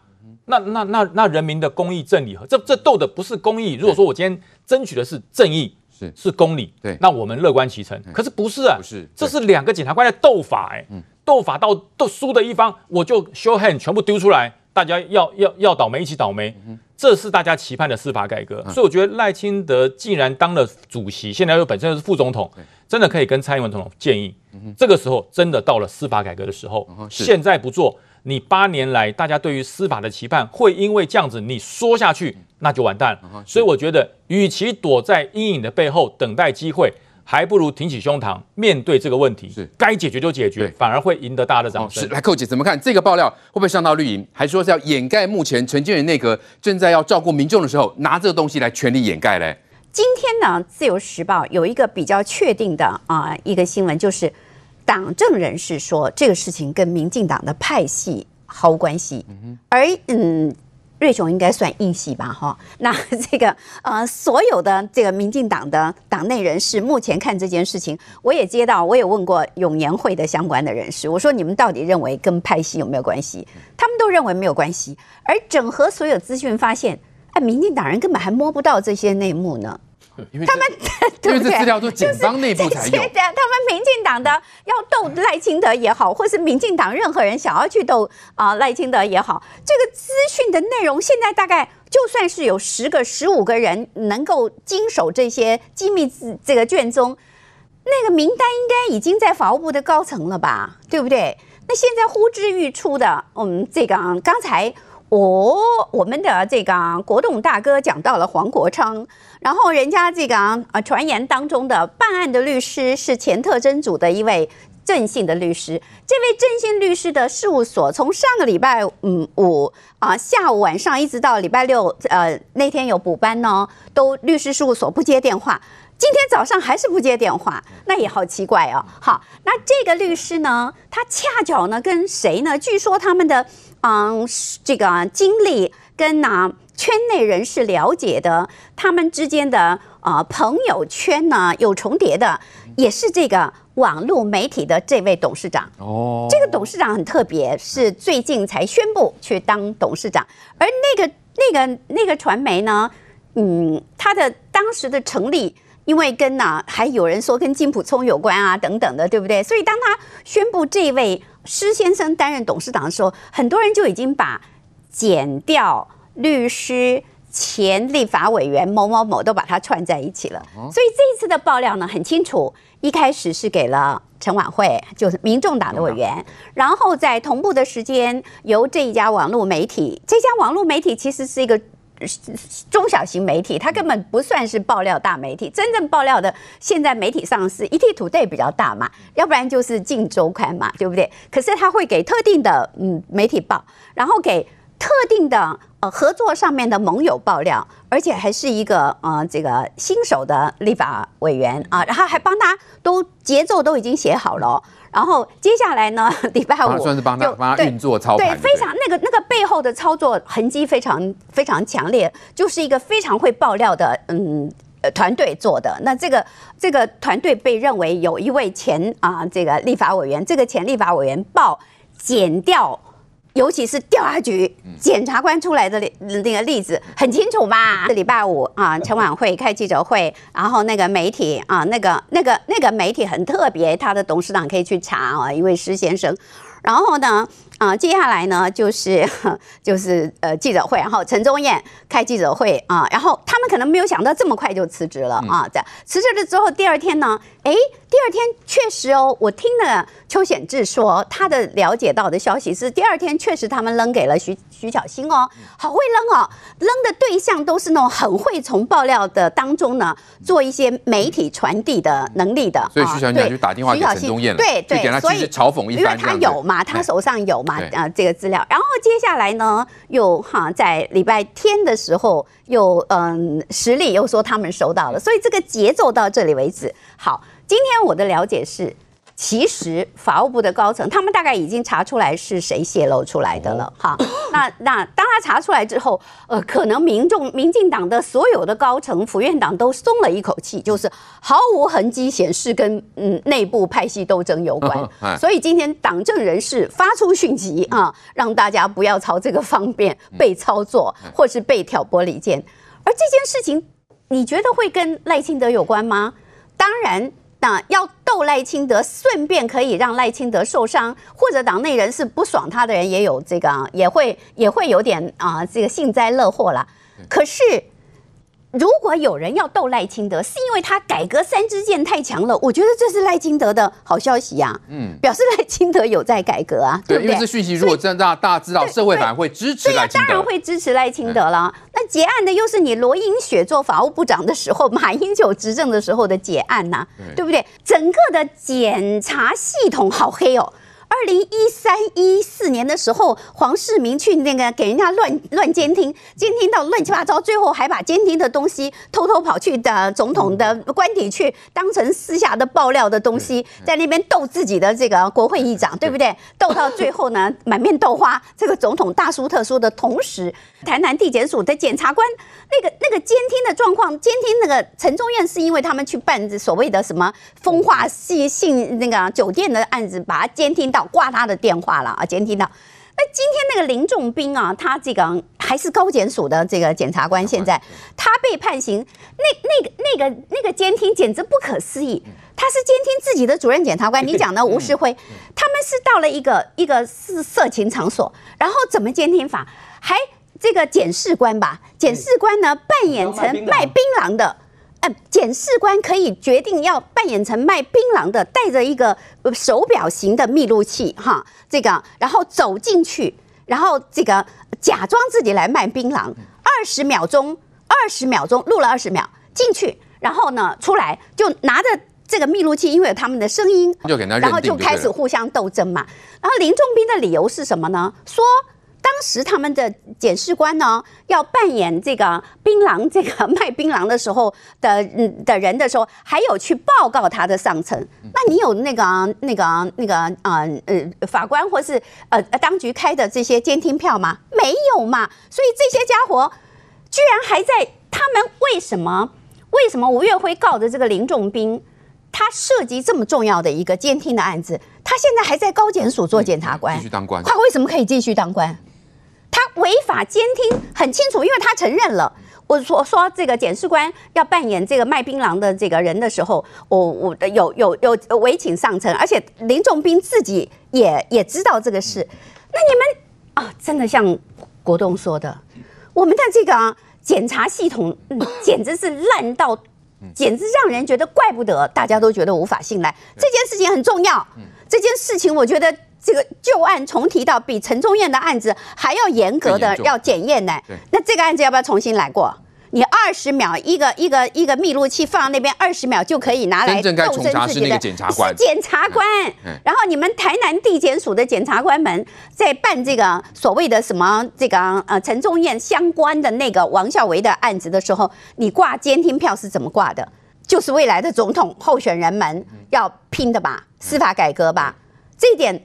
那那那那人民的公义正义和这这斗的不是公义。如果说我今天争取的是正义。是是公理，对，那我们乐观其成。可是不是啊，不是，这是两个检察官在斗法，哎，斗法到斗输的一方，我就 show hand 全部丢出来，大家要要要倒霉一起倒霉，这是大家期盼的司法改革。所以我觉得赖清德既然当了主席，现在又本身又是副总统，真的可以跟蔡英文总统建议，这个时候真的到了司法改革的时候，现在不做。你八年来，大家对于司法的期盼，会因为这样子你说下去，那就完蛋了。所以我觉得，与其躲在阴影的背后等待机会，还不如挺起胸膛面对这个问题。是该解决就解决，反而会赢得大家的掌声。是来，寇姐怎么看这个爆料会不会上到绿营？还说是要掩盖目前陈建仁内阁正在要照顾民众的时候，拿这个东西来全力掩盖嘞？今天呢，《自由时报》有一个比较确定的啊、呃、一个新闻，就是。党政人士说，这个事情跟民进党的派系毫无关系，而嗯，瑞雄应该算硬系吧，哈。那这个呃，所有的这个民进党的党内人士，目前看这件事情，我也接到，我也问过永年会的相关的人士，我说你们到底认为跟派系有没有关系？他们都认为没有关系。而整合所有资讯，发现，哎，民进党人根本还摸不到这些内幕呢。他们 对不对？资料都警方内部才有。他们民进党的要斗赖清德也好，或是民进党任何人想要去斗啊赖清德也好，这个资讯的内容现在大概就算是有十个、十五个人能够经手这些机密这个卷宗，那个名单应该已经在法务部的高层了吧？对不对？那现在呼之欲出的，我嗯，这个刚才。哦，我们的这个国栋大哥讲到了黄国昌，然后人家这个呃传言当中的办案的律师是前特侦组的一位郑信的律师，这位郑信律师的事务所从上个礼拜嗯五啊下午晚上一直到礼拜六呃那天有补班呢，都律师事务所不接电话，今天早上还是不接电话，那也好奇怪哦。好，那这个律师呢，他恰巧呢跟谁呢？据说他们的。嗯，这个经历跟那圈内人士了解的，他们之间的啊、呃、朋友圈呢有重叠的，也是这个网络媒体的这位董事长。哦，这个董事长很特别，是最近才宣布去当董事长，而那个那个那个传媒呢，嗯，他的当时的成立。因为跟呢、啊，还有人说跟金普聪有关啊，等等的，对不对？所以当他宣布这位施先生担任董事长的时候，很多人就已经把减掉律师、前立法委员某某某都把它串在一起了。所以这一次的爆料呢，很清楚，一开始是给了陈婉慧，就是民众党的委员，然后在同步的时间，由这一家网络媒体，这家网络媒体其实是一个。中小型媒体，它根本不算是爆料大媒体。真正爆料的，现在媒体上是 ETtoday 比较大嘛，要不然就是《镜周刊》嘛，对不对？可是他会给特定的嗯媒体报，然后给特定的呃合作上面的盟友爆料，而且还是一个呃这个新手的立法委员啊，然后还帮他都节奏都已经写好了。然后接下来呢，礼拜五算是帮他帮他运作操盘，对，非常那个那个背后的操作痕迹非常非常强烈，就是一个非常会爆料的嗯团队做的。那这个这个团队被认为有一位前啊这个立法委员，这个前立法委员报检调。尤其是调查局检察官出来的那个例子很清楚吧。这礼拜五啊，陈晚会开记者会，然后那个媒体啊，那个那个那个媒体很特别，他的董事长可以去查啊，一位施先生。然后呢，啊，接下来呢就是 就是呃记者会，然后陈宗彦开记者会啊，然后他们可能没有想到这么快就辞职了啊，这样。辞职了之后，第二天呢，哎，第第二天确实哦，我听了邱显志说，他的了解到的消息是，第二天确实他们扔给了徐徐巧芯哦，好会扔哦，扔的对象都是那种很会从爆料的当中呢做一些媒体传递的能力的。所以徐巧芯就打电话给陈宗彦了，对对，对所以嘲讽一番，因为他有嘛，他手上有嘛，啊这个资料。然后接下来呢，又哈在礼拜天的时候又嗯实力又说他们收到了，所以这个节奏到这里为止好。今天我的了解是，其实法务部的高层他们大概已经查出来是谁泄露出来的了，哈。那那当他查出来之后，呃，可能民众、民进党的所有的高层、府院党都松了一口气，就是毫无痕迹显示跟嗯内部派系斗争有关。所以今天党政人士发出讯息啊，让大家不要朝这个方面被操作，或是被挑拨离间。而这件事情，你觉得会跟赖清德有关吗？当然。那要斗赖清德，顺便可以让赖清德受伤，或者党内人士不爽他的人也有这个，也会也会有点啊，这个幸灾乐祸啦。可是。如果有人要斗赖清德，是因为他改革三支箭太强了，我觉得这是赖清德的好消息呀、啊。嗯，表示赖清德有在改革啊，对，对不对？因为这讯息如果真的让大家知道，社会反而会支持赖清德。对，当然会支持赖清德了。嗯、那结案的又是你罗英雪做法务部长的时候，马英九执政的时候的结案呐、啊，对不对？整个的检察系统好黑哦。二零一三一四年的时候，黄世明去那个给人家乱乱监听，监听到乱七八糟，最后还把监听的东西偷偷跑去的总统的官邸去，当成私下的爆料的东西，在那边逗自己的这个国会议长，对不对？逗到最后呢，满面豆花，这个总统大书特书的同时，台南地检署的检察官那个那个监听的状况，监听那个陈忠院是因为他们去办所谓的什么风化系性那个酒店的案子，把他监听到。挂他的电话了啊！监听到。那今天那个林仲斌啊，他这个还是高检署的这个检察官，现在他被判刑，那那个那个那个监听简直不可思议。他是监听自己的主任检察官，你讲的吴世辉，他们是到了一个一个是色情场所，然后怎么监听法？还这个检视官吧，检视官呢扮演成卖槟榔的。检视官可以决定要扮演成卖槟榔的，带着一个手表型的密录器，哈，这个，然后走进去，然后这个假装自己来卖槟榔，二十秒钟，二十秒钟录了二十秒进去，然后呢出来就拿着这个密录器，因为有他们的声音，然后就开始互相斗争嘛。然后林仲斌的理由是什么呢？说。当时他们的检视官呢，要扮演这个槟榔这个卖槟榔的时候的嗯的人的时候，还有去报告他的上层。那你有那个那个那个呃呃法官或是呃当局开的这些监听票吗？没有嘛。所以这些家伙居然还在。他们为什么为什么吴月辉告的这个林仲斌，他涉及这么重要的一个监听的案子，他现在还在高检署做检察官，继续当官。他为什么可以继续当官？他违法监听很清楚，因为他承认了。我说说这个检视官要扮演这个卖槟榔的这个人的时候，我我有有有委请上层，而且林仲斌自己也也知道这个事。那你们啊，真的像国栋说的，我们的这个检查系统，嗯，简直是烂到，简直让人觉得怪不得，大家都觉得无法信赖。这件事情很重要，这件事情我觉得。这个旧案重提到比陈忠彦的案子还要严格的要检验呢，那这个案子要不要重新来过？你二十秒一个一个一个密录器放在那边，二十秒就可以拿来斗争自己的检察官。检察官，然后你们台南地检署的检察官们在办这个所谓的什么这个呃陈忠彦相关的那个王孝维的案子的时候，你挂监听票是怎么挂的？就是未来的总统候选人们要拼的吧？司法改革吧？这一点。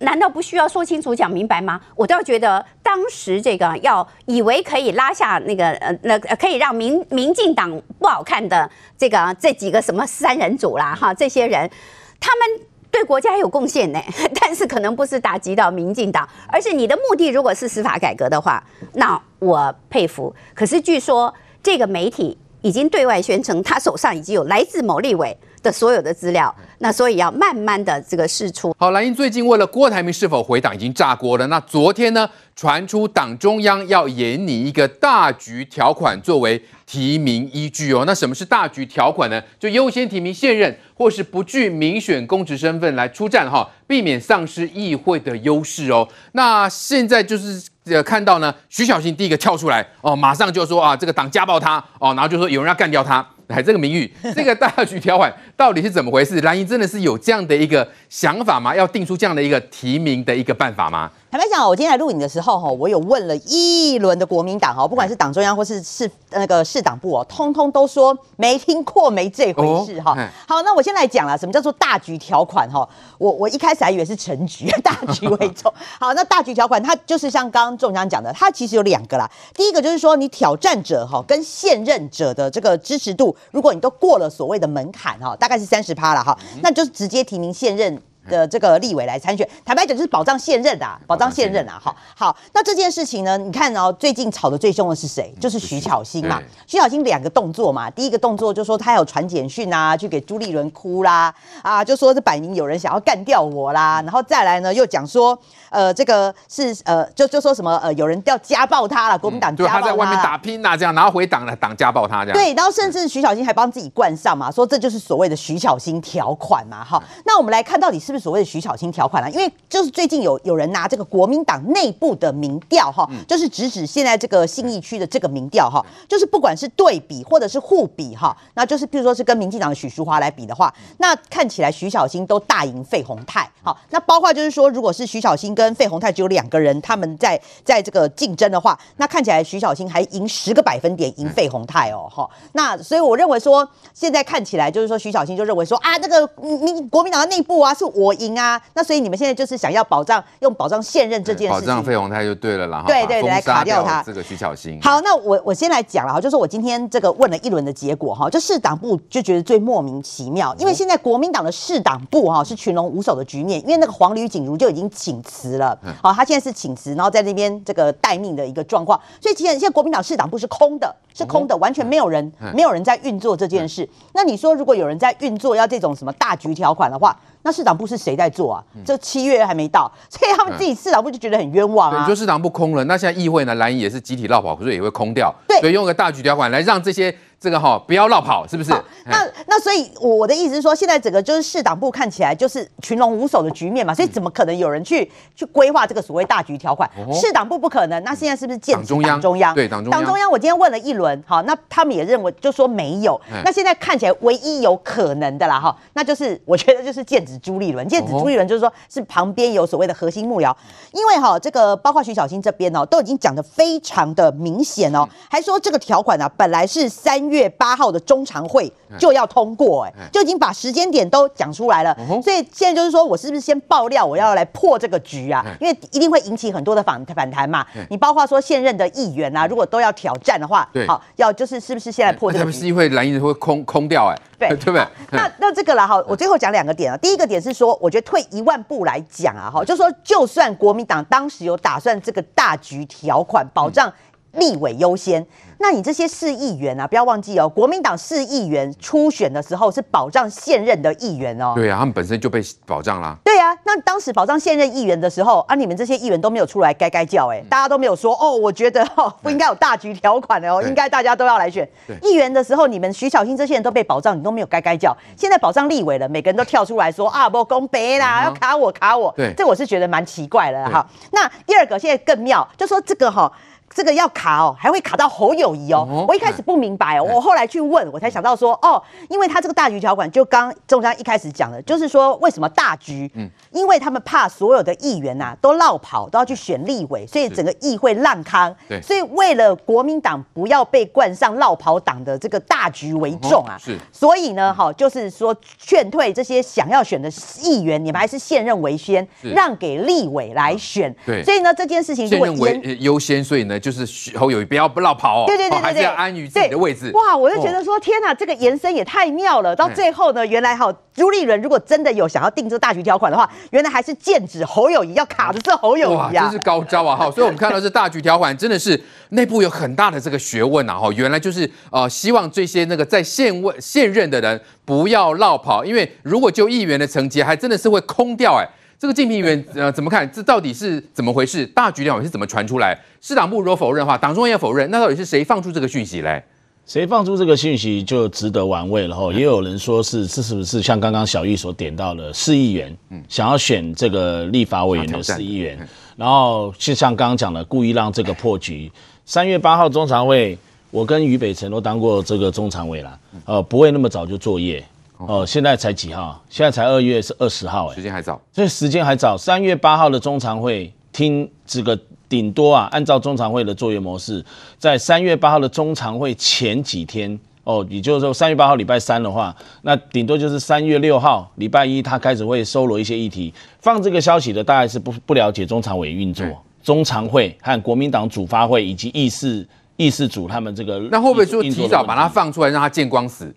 难道不需要说清楚、讲明白吗？我倒觉得当时这个要以为可以拉下那个呃那可以让民民进党不好看的这个这几个什么三人组啦哈，这些人他们对国家有贡献呢，但是可能不是打击到民进党，而是你的目的如果是司法改革的话，那我佩服。可是据说这个媒体已经对外宣称，他手上已经有来自某立委的所有的资料，那所以要慢慢的这个释出。好，蓝营最近为了郭台铭是否回党已经炸锅了。那昨天呢，传出党中央要研拟一个大局条款作为提名依据哦。那什么是大局条款呢？就优先提名现任或是不具民选公职身份来出战哈，避免丧失议会的优势哦。那现在就是呃看到呢，徐小新第一个跳出来哦，马上就说啊，这个党家暴他哦，然后就说有人要干掉他。来，这个名誉，这个大局条款到底是怎么回事？蓝营真的是有这样的一个想法吗？要定出这样的一个提名的一个办法吗？坦白讲，我今天来录影的时候，哈，我有问了一轮的国民党，哈，不管是党中央或是市那个市党部哦，通通都说没听过，没这回事，哈。好，那我先来讲了，什么叫做大局条款？哈，我我一开始还以为是成局，大局为重。好，那大局条款它就是像刚刚中央讲的，它其实有两个啦。第一个就是说，你挑战者哈跟现任者的这个支持度，如果你都过了所谓的门槛哈，大概是三十趴了哈，那就是直接提名现任。的这个立委来参选，坦白讲就是保障现任啊，保障现任啊，好好。那这件事情呢，你看哦，最近吵得最凶的是谁？就是徐巧芯嘛。徐巧芯两个动作嘛，第一个动作就说他有传简讯啊，去给朱立伦哭啦，啊，就说这摆明有人想要干掉我啦，然后再来呢又讲说，呃，这个是呃，就就说什么呃，有人要家暴他了，国民党家暴他，他在外面打拼呐，这样，然后回党了，党家暴他这样。对，然后甚至徐巧芯还帮自己冠上嘛，说这就是所谓的徐巧芯条款嘛，哈。那我们来看到底是不是所谓的徐巧芯条款了？因为就是最近有有人拿这个国民党内部的民调哈，就是直指现在这个信义区的这个民调哈，就是不管是对比或者是互比哈，那就是譬如说是跟民进党的许淑华来比的话，那看起来徐巧芯都大赢费鸿泰。好，那包括就是说，如果是徐巧芯跟费鸿泰只有两个人，他们在在这个竞争的话，那看起来徐巧芯还赢十个百分点赢费鸿泰哦哈。那所以我认为说，现在看起来就是说徐巧芯就认为说啊，这个民国民党的内部啊是我赢啊。那所以你们现在就是想要保障，用保障现任这件事情，保障费鸿泰就对了啦。对对对，来卡掉他这个徐巧芯。好，那我我先来讲了哈，就是我今天这个问了一轮的结果哈，就市党部就觉得最莫名其妙，因为现在国民党的市党部哈是群龙无首的局面，因为那个黄吕锦如就已经请辞了，好，他现在是请辞，然后在那边这个待命的一个状况，所以现在现在国民党市党部是空的，是空的，完全没有人没有人在运作这件事。那你说如果有人在运作要这种什么大局条款的话？那市党部是谁在做啊？这七月还没到，所以他们自己市场部就觉得很冤枉啊。你说市场部空了，那现在议会呢？蓝营也是集体落跑，所以也会空掉。对，所以用个大局条款来让这些。这个哈、哦、不要落跑，是不是？那那所以我的意思是说，现在整个就是市党部看起来就是群龙无首的局面嘛，所以怎么可能有人去去规划这个所谓大局条款？哦、市党部不可能。那现在是不是建党中央？党中央对党中央。党中央，我今天问了一轮，好，那他们也认为就说没有。那现在看起来唯一有可能的啦，哈，那就是我觉得就是剑指朱立伦。剑指朱立伦就是说是旁边有所谓的核心幕僚，因为哈这个包括徐小新这边哦，都已经讲的非常的明显哦，还说这个条款啊本来是三。月八号的中常会就要通过，哎，就已经把时间点都讲出来了，所以现在就是说我是不是先爆料，我要来破这个局啊？因为一定会引起很多的反反弹嘛。你包括说现任的议员啊，如果都要挑战的话，好，要就是是不是现在破这个局？是因为蓝营会空空掉，哎，对 对不对？那那这个了哈，我最后讲两个点啊。第一个点是说，我觉得退一万步来讲啊，哈，就是说就算国民党当时有打算这个大局条款保障立委优先。那你这些市议员啊，不要忘记哦，国民党市议员初选的时候是保障现任的议员哦。对啊，他们本身就被保障啦。对啊，那当时保障现任议员的时候啊，你们这些议员都没有出来该该叫哎，大家都没有说哦，我觉得哦不应该有大局条款的哦，应该大家都要来选议员的时候，你们徐小新这些人都被保障，你都没有该该叫。现在保障立委了，每个人都跳出来说啊，不公平啦，要卡我卡我。对，这我是觉得蛮奇怪的哈。那第二个现在更妙，就说这个哈。这个要卡哦，还会卡到侯友谊哦。我一开始不明白哦，我后来去问，我才想到说哦，因为他这个大局条款，就刚中将一开始讲的，就是说为什么大局？嗯，因为他们怕所有的议员呐都落跑，都要去选立委，所以整个议会烂康。对，所以为了国民党不要被冠上落跑党的这个大局为重啊，是，所以呢，哈，就是说劝退这些想要选的议员，你们还是现任为先，让给立委来选。对，所以呢，这件事情如果现任为优先，所以呢。就是侯友谊不要不落跑哦，对对对对，还是要安于自己的位置。哇，我就觉得说，天哪，这个延伸也太妙了。到最后呢，原来哈，朱立伦如果真的有想要定这个大局条款的话，原来还是剑指侯友谊，要卡的是侯友谊啊，真是高招啊！哈，所以我们看到这大局条款真的是内部有很大的这个学问啊！哈，原来就是呃，希望这些那个在现位现任的人不要落跑，因为如果就议员的层级，还真的是会空掉哎。这个竞评员呃怎么看？这到底是怎么回事？大局条款是怎么传出来？市党部如果否认的话，党中央也否认，那到底是谁放出这个讯息来？谁放出这个讯息就值得玩味了哈。也有人说是这是不是像刚刚小玉所点到的市议员，嗯，想要选这个立法委员的市议员，然后就像刚刚讲的，故意让这个破局。三月八号中常会，我跟于北辰都当过这个中常委了，呃，不会那么早就作业。哦，现在才几号？现在才二月是二十号，哎，时间还早，所以时间还早。三月八号的中常会听这个顶多啊，按照中常会的作业模式，在三月八号的中常会前几天，哦，也就是说三月八号礼拜三的话，那顶多就是三月六号礼拜一，他开始会收罗一些议题。放这个消息的大概是不不了解中常委运作，中常会和国民党主发会以及议事议事组他们这个，那会不会说提早把它放出来，让它见光死？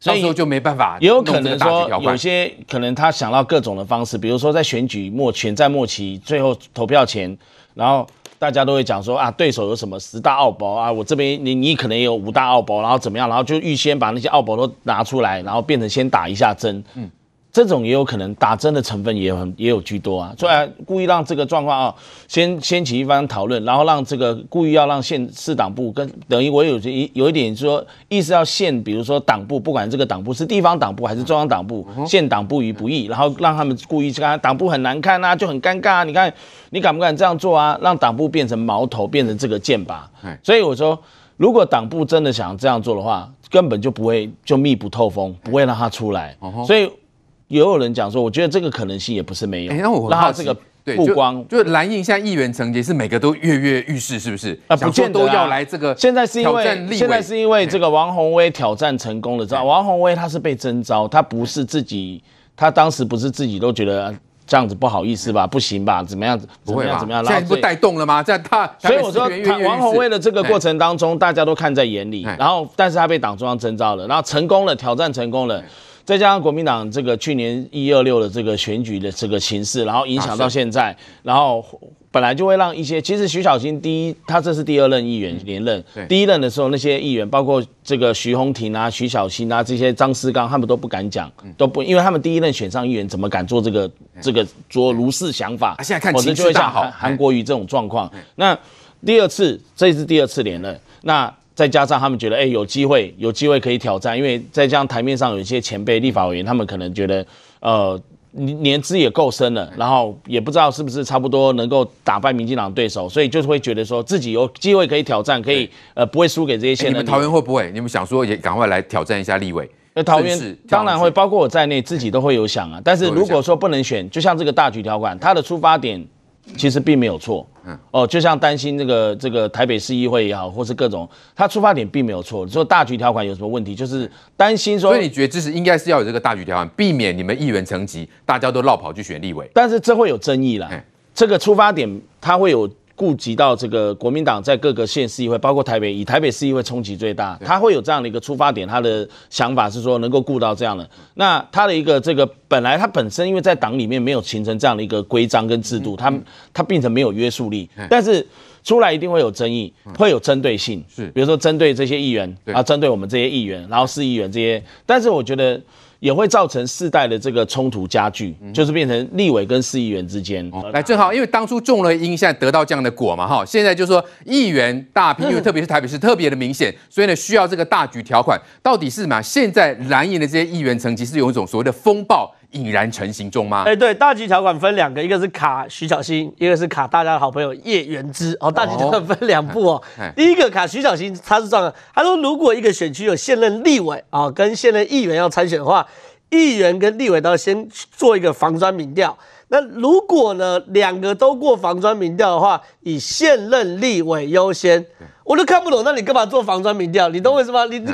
所以说就没办法，也有可能说有些可能他想到各种的方式，比如说在选举末选战末期，最后投票前，然后大家都会讲说啊，对手有什么十大奥博啊，我这边你你可能也有五大奥博，然后怎么样，然后就预先把那些奥博都拿出来，然后变成先打一下针，嗯。这种也有可能打针的成分也有很也有居多啊，所以故意让这个状况啊，先掀起一番讨论，然后让这个故意要让县市党部跟等于我有一有一点说意思要陷，比如说党部不管这个党部是地方党部还是中央党部，陷党部于不义，然后让他们故意去看党部很难看啊，就很尴尬啊，你看你敢不敢这样做啊？让党部变成矛头，变成这个箭靶。所以我说，如果党部真的想这样做的话，根本就不会就密不透风，不会让他出来。所以。也有人讲说，我觉得这个可能性也不是没有。那我让这个曝光，就蓝印现在议员层级是每个都跃跃欲试，是不是？啊，不见得都要来这个。现在是因为现在是因为这个王宏威挑战成功了，知道？王宏威他是被征召，他不是自己，他当时不是自己都觉得这样子不好意思吧？不行吧？怎么样？不会吧？怎么样？现在不带动了吗？这样他，所以我说，王宏威的这个过程当中，大家都看在眼里。然后，但是他被党中央征召了，然后成功了，挑战成功了。再加上国民党这个去年一二六的这个选举的这个形势，然后影响到现在，然后本来就会让一些，其实徐小新第一，他这是第二任议员连任，第一任的时候那些议员，包括这个徐宏庭啊、徐小新啊这些张思刚，他们都不敢讲，都不，因为他们第一任选上议员，怎么敢做这个这个做如是想法？现在看情势大好，韩国瑜这种状况，那第二次，这是第二次连任，那。再加上他们觉得，哎、欸，有机会，有机会可以挑战，因为再加上台面上有一些前辈立法委员，他们可能觉得，呃，年资也够深了，然后也不知道是不是差不多能够打败民进党对手，所以就是会觉得说自己有机会可以挑战，可以呃不会输给这些现任、欸。你们桃园会不会？你们想说也赶快来挑战一下立委？那桃园当然会，包括我在内，自己都会有想啊。但是如果说不能选，就像这个大局条款，它的出发点。其实并没有错，嗯，哦，就像担心这个这个台北市议会也好，或是各种，他出发点并没有错。说大局条款有什么问题，就是担心说。所以你觉得这是应该是要有这个大局条款，避免你们议员层级大家都绕跑去选立委。但是这会有争议啦，这个出发点它会有。顾及到这个国民党在各个县市议会，包括台北，以台北市议会冲击最大，他会有这样的一个出发点，他的想法是说能够顾到这样的。那他的一个这个本来他本身因为在党里面没有形成这样的一个规章跟制度，他他变成没有约束力，但是出来一定会有争议，会有针对性，是。比如说针对这些议员啊，针对我们这些议员，然后市议员这些，但是我觉得。也会造成世代的这个冲突加剧，就是变成立委跟市议员之间。来，正好，因为当初种了因，现在得到这样的果嘛，哈，现在就是说议员大批，因为特别是台北市特别的明显，所以呢需要这个大局条款，到底是什么？现在蓝营的这些议员层级是有一种所谓的风暴。已然成型中吗？哎、欸，对，大局条款分两个，一个是卡徐小新，一个是卡大家的好朋友叶元之。哦，大局条款分两步哦。哦第一个卡徐小新，他是这样的，他说如果一个选区有现任立委啊、哦，跟现任议员要参选的话，议员跟立委都要先做一个防专民调。那如果呢，两个都过防专民调的话，以现任立委优先。我都看不懂，那你干嘛做防专民调？你懂为什么？你你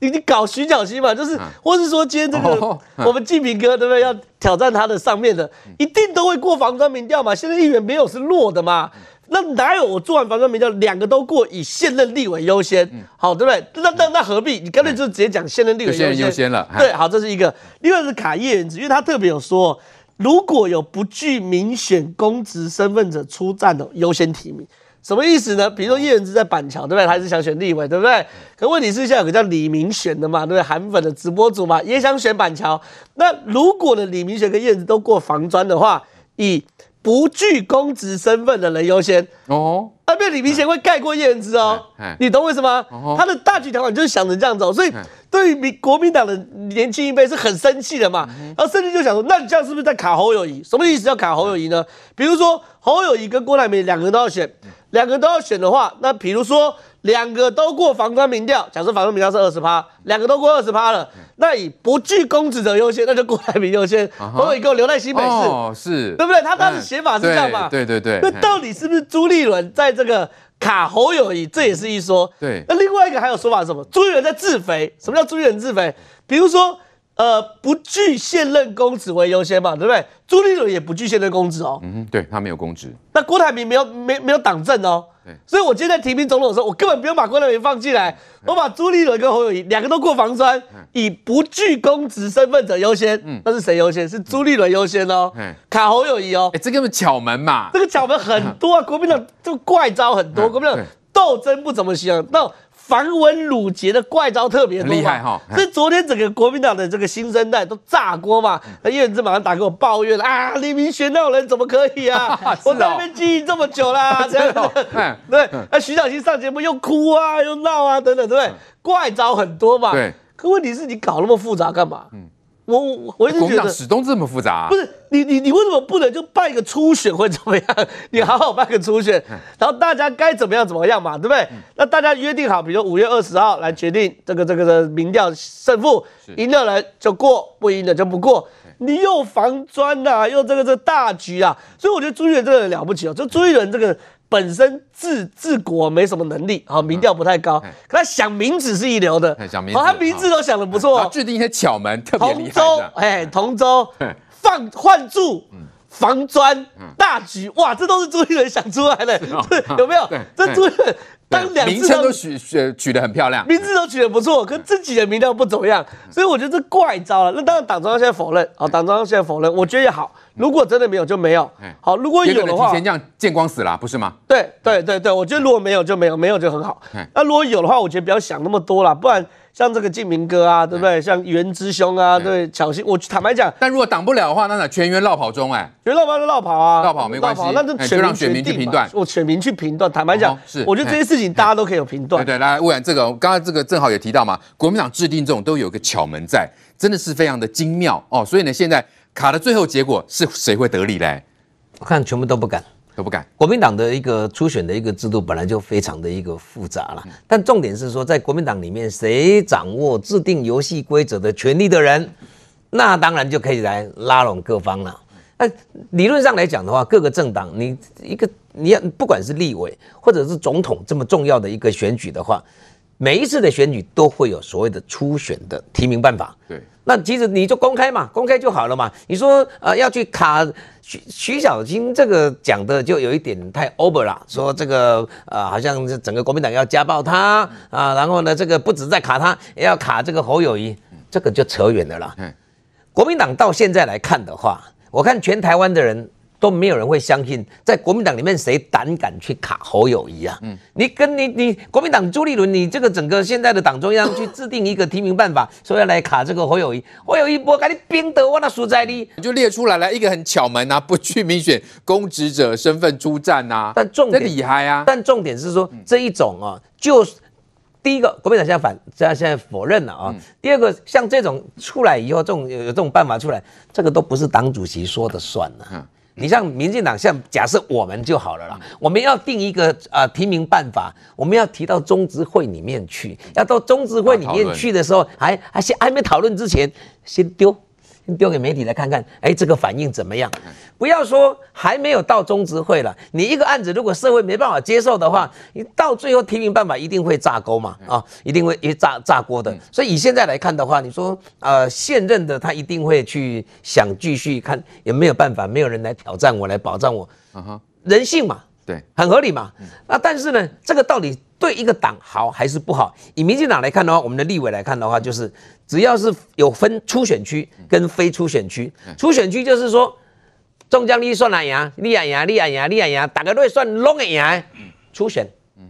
你你搞徐小新嘛？就是，或是说今天这个我们季平哥对不对？要挑战他的上面的，一定都会过防专民调嘛？现在议员没有是弱的嘛？那哪有我做完防砖民调两个都过，以现任立委优先，好，对不对？那那那何必？你干脆就直接讲现任立委优先，优先了。对，好，这是一个。另外是卡叶元之，因为他特别有说，如果有不具民选公职身份者出战的优先提名，什么意思呢？比如说叶元之在板桥，对不对？他还是想选立委，对不对？可问题是现在有个叫李明选的嘛，对不对？韩粉的直播主嘛，也想选板桥。那如果呢，李明选跟叶元之都过防砖的话，以不具公职身份的人优先哦，那边李明贤会盖过叶元之哦，你懂为什么？他的大局条款就是想着这样走，所以对于民国民党的年轻一辈是很生气的嘛，然后甚至就想说，那你这样是不是在卡侯友谊？什么意思叫卡侯友谊呢？比如说侯友谊跟郭台铭两个人都要选，两个人都要选的话，那比如说。两个都过防砖民调，假设防砖民调是二十趴，两个都过二十趴了，那以不具公职者优先，那就郭台铭优先，侯友宜给我留在新北市，哦，是对不对？他当时写法是这样嘛？对对对。那到底是不是朱立伦在这个卡侯友谊？这也是一说。对。那另外一个还有说法是什么？朱立伦在自肥。什么叫朱立伦自肥？比如说，呃，不具现任公职为优先嘛，对不对？朱立伦也不具现任公职哦。嗯，对他没有公职。那郭台铭没有没没有党政哦。所以，我今天在提名总统的时候，我根本不用把郭台铭放进来，我把朱立伦跟侯友宜两个都过防砖，以不具公职身份者优先。嗯，那是谁优先？是朱立伦优先哦，卡侯友宜哦。哎，这个是巧门嘛？这个巧门很多啊，国民党这个怪招很多，国民党斗争不怎么行。那。繁文缛节的怪招特别多，厉害哈！所以昨天整个国民党的这个新生代都炸锅嘛。那叶元之马上打给我抱怨啊，李明选那种人怎么可以啊？我在那边经营这么久啦，这样子。对，那徐小新上节目又哭啊，又闹啊，等等，对不对？怪招很多嘛。对。可问题是你搞那么复杂干嘛？嗯。我我一直觉得始终这么复杂、啊，不是你你你为什么不能就办一个初选会怎么样？你好好办个初选，然后大家该怎么样怎么样嘛，对不对？那大家约定好，比如五月二十号来决定这个这个的民调胜负，赢的人就过，不赢的就不过。你又防砖呐，又这个这个大局啊，所以我觉得朱立伦这个人了不起哦，就朱立伦这个。本身治治国没什么能力，好，民调不太高，可他想名字是一流的，好，他名字都想的不错，制定一些巧门，特别厉害。同舟，哎，同舟，放换柱，防砖，大局，哇，这都是朱一伦想出来的，有没有？这朱一伦。当两名称都取取取得很漂亮，名字都取得不错，可自己的名调不怎么样，所以我觉得这怪招了。那当然，党中央现在否认，啊，党中央现在否认，我觉得也好。如果真的没有就没有，好，如果有的话，提前这样见光死了，不是吗？对对对对，我觉得如果没有就没有，没有就很好。那如果有的话，我觉得不要想那么多了，不然。像这个敬明哥啊，对不对？像元之兄啊，对，巧心，我坦白讲，但如果挡不了的话，那全员落跑中，哎，全员落跑就落跑啊，落跑没关系，那就就让选民去评断，我选民去评断。坦白讲，是，我觉得这些事情大家都可以有评断。对对，来，魏然这个，刚刚这个正好也提到嘛，国民党制定这种都有个巧门在，真的是非常的精妙哦。所以呢，现在卡的最后结果是谁会得利嘞？我看全部都不敢。都不敢。国民党的一个初选的一个制度本来就非常的一个复杂了，但重点是说，在国民党里面，谁掌握制定游戏规则的权利的人，那当然就可以来拉拢各方了。那理论上来讲的话，各个政党，你一个你要不管是立委或者是总统这么重要的一个选举的话，每一次的选举都会有所谓的初选的提名办法。对。那其实你就公开嘛，公开就好了嘛。你说呃要去卡徐徐小清这个讲的就有一点太 over 了，说这个呃好像是整个国民党要家暴他啊，然后呢这个不止在卡他，也要卡这个侯友谊，这个就扯远了啦。国民党到现在来看的话，我看全台湾的人。都没有人会相信，在国民党里面谁胆敢去卡侯友谊啊？嗯，你跟你你国民党朱立伦，你这个整个现在的党中央去制定一个提名办法，说要来卡这个侯友谊，侯友谊我给你冰得我那输在你，就列出来了一个很巧门啊，不具民选公职者身份出战呐、啊。但重点厉害啊！但重点是说这一种啊，就是第一个国民党现在反，现在现在否认了啊。嗯、第二个像这种出来以后，这种有有这种办法出来，这个都不是党主席说的算了。嗯你像民进党，像假设我们就好了啦，我们要定一个呃提名办法，我们要提到中执会里面去，要到中执会里面去的时候，还还先还没讨论之前，先丢。丢给媒体来看看，哎，这个反应怎么样？不要说还没有到中执会了，你一个案子如果社会没办法接受的话，你到最后提名办法一定会炸锅嘛，啊，一定会一炸炸锅的。所以以现在来看的话，你说呃现任的他一定会去想继续看也没有办法，没有人来挑战我，来保障我，人性嘛。对，很合理嘛。那但是呢，这个到底对一个党好还是不好？以民进党来看的话，我们的立委来看的话，就是只要是有分初选区跟非初选区，初选区就是说，中将你算哪赢，你也赢，你也赢，你也赢，大家都会算拢的赢，初选。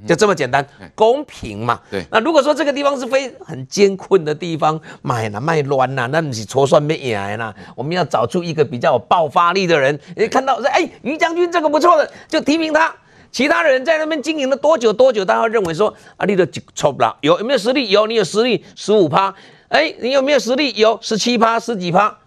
就这么简单，公平嘛。对。那如果说这个地方是非很艰困的地方，买了卖乱呐，那不是戳算没赢啦。我们要找出一个比较有爆发力的人。你看到说，哎，于将军这个不错的，就提名他。其他人在那边经营了多久多久，大家认为说，啊，你都错不了。有有没有实力？有，你有实力，十五趴。哎，你有没有实力？有，十七趴，十几趴。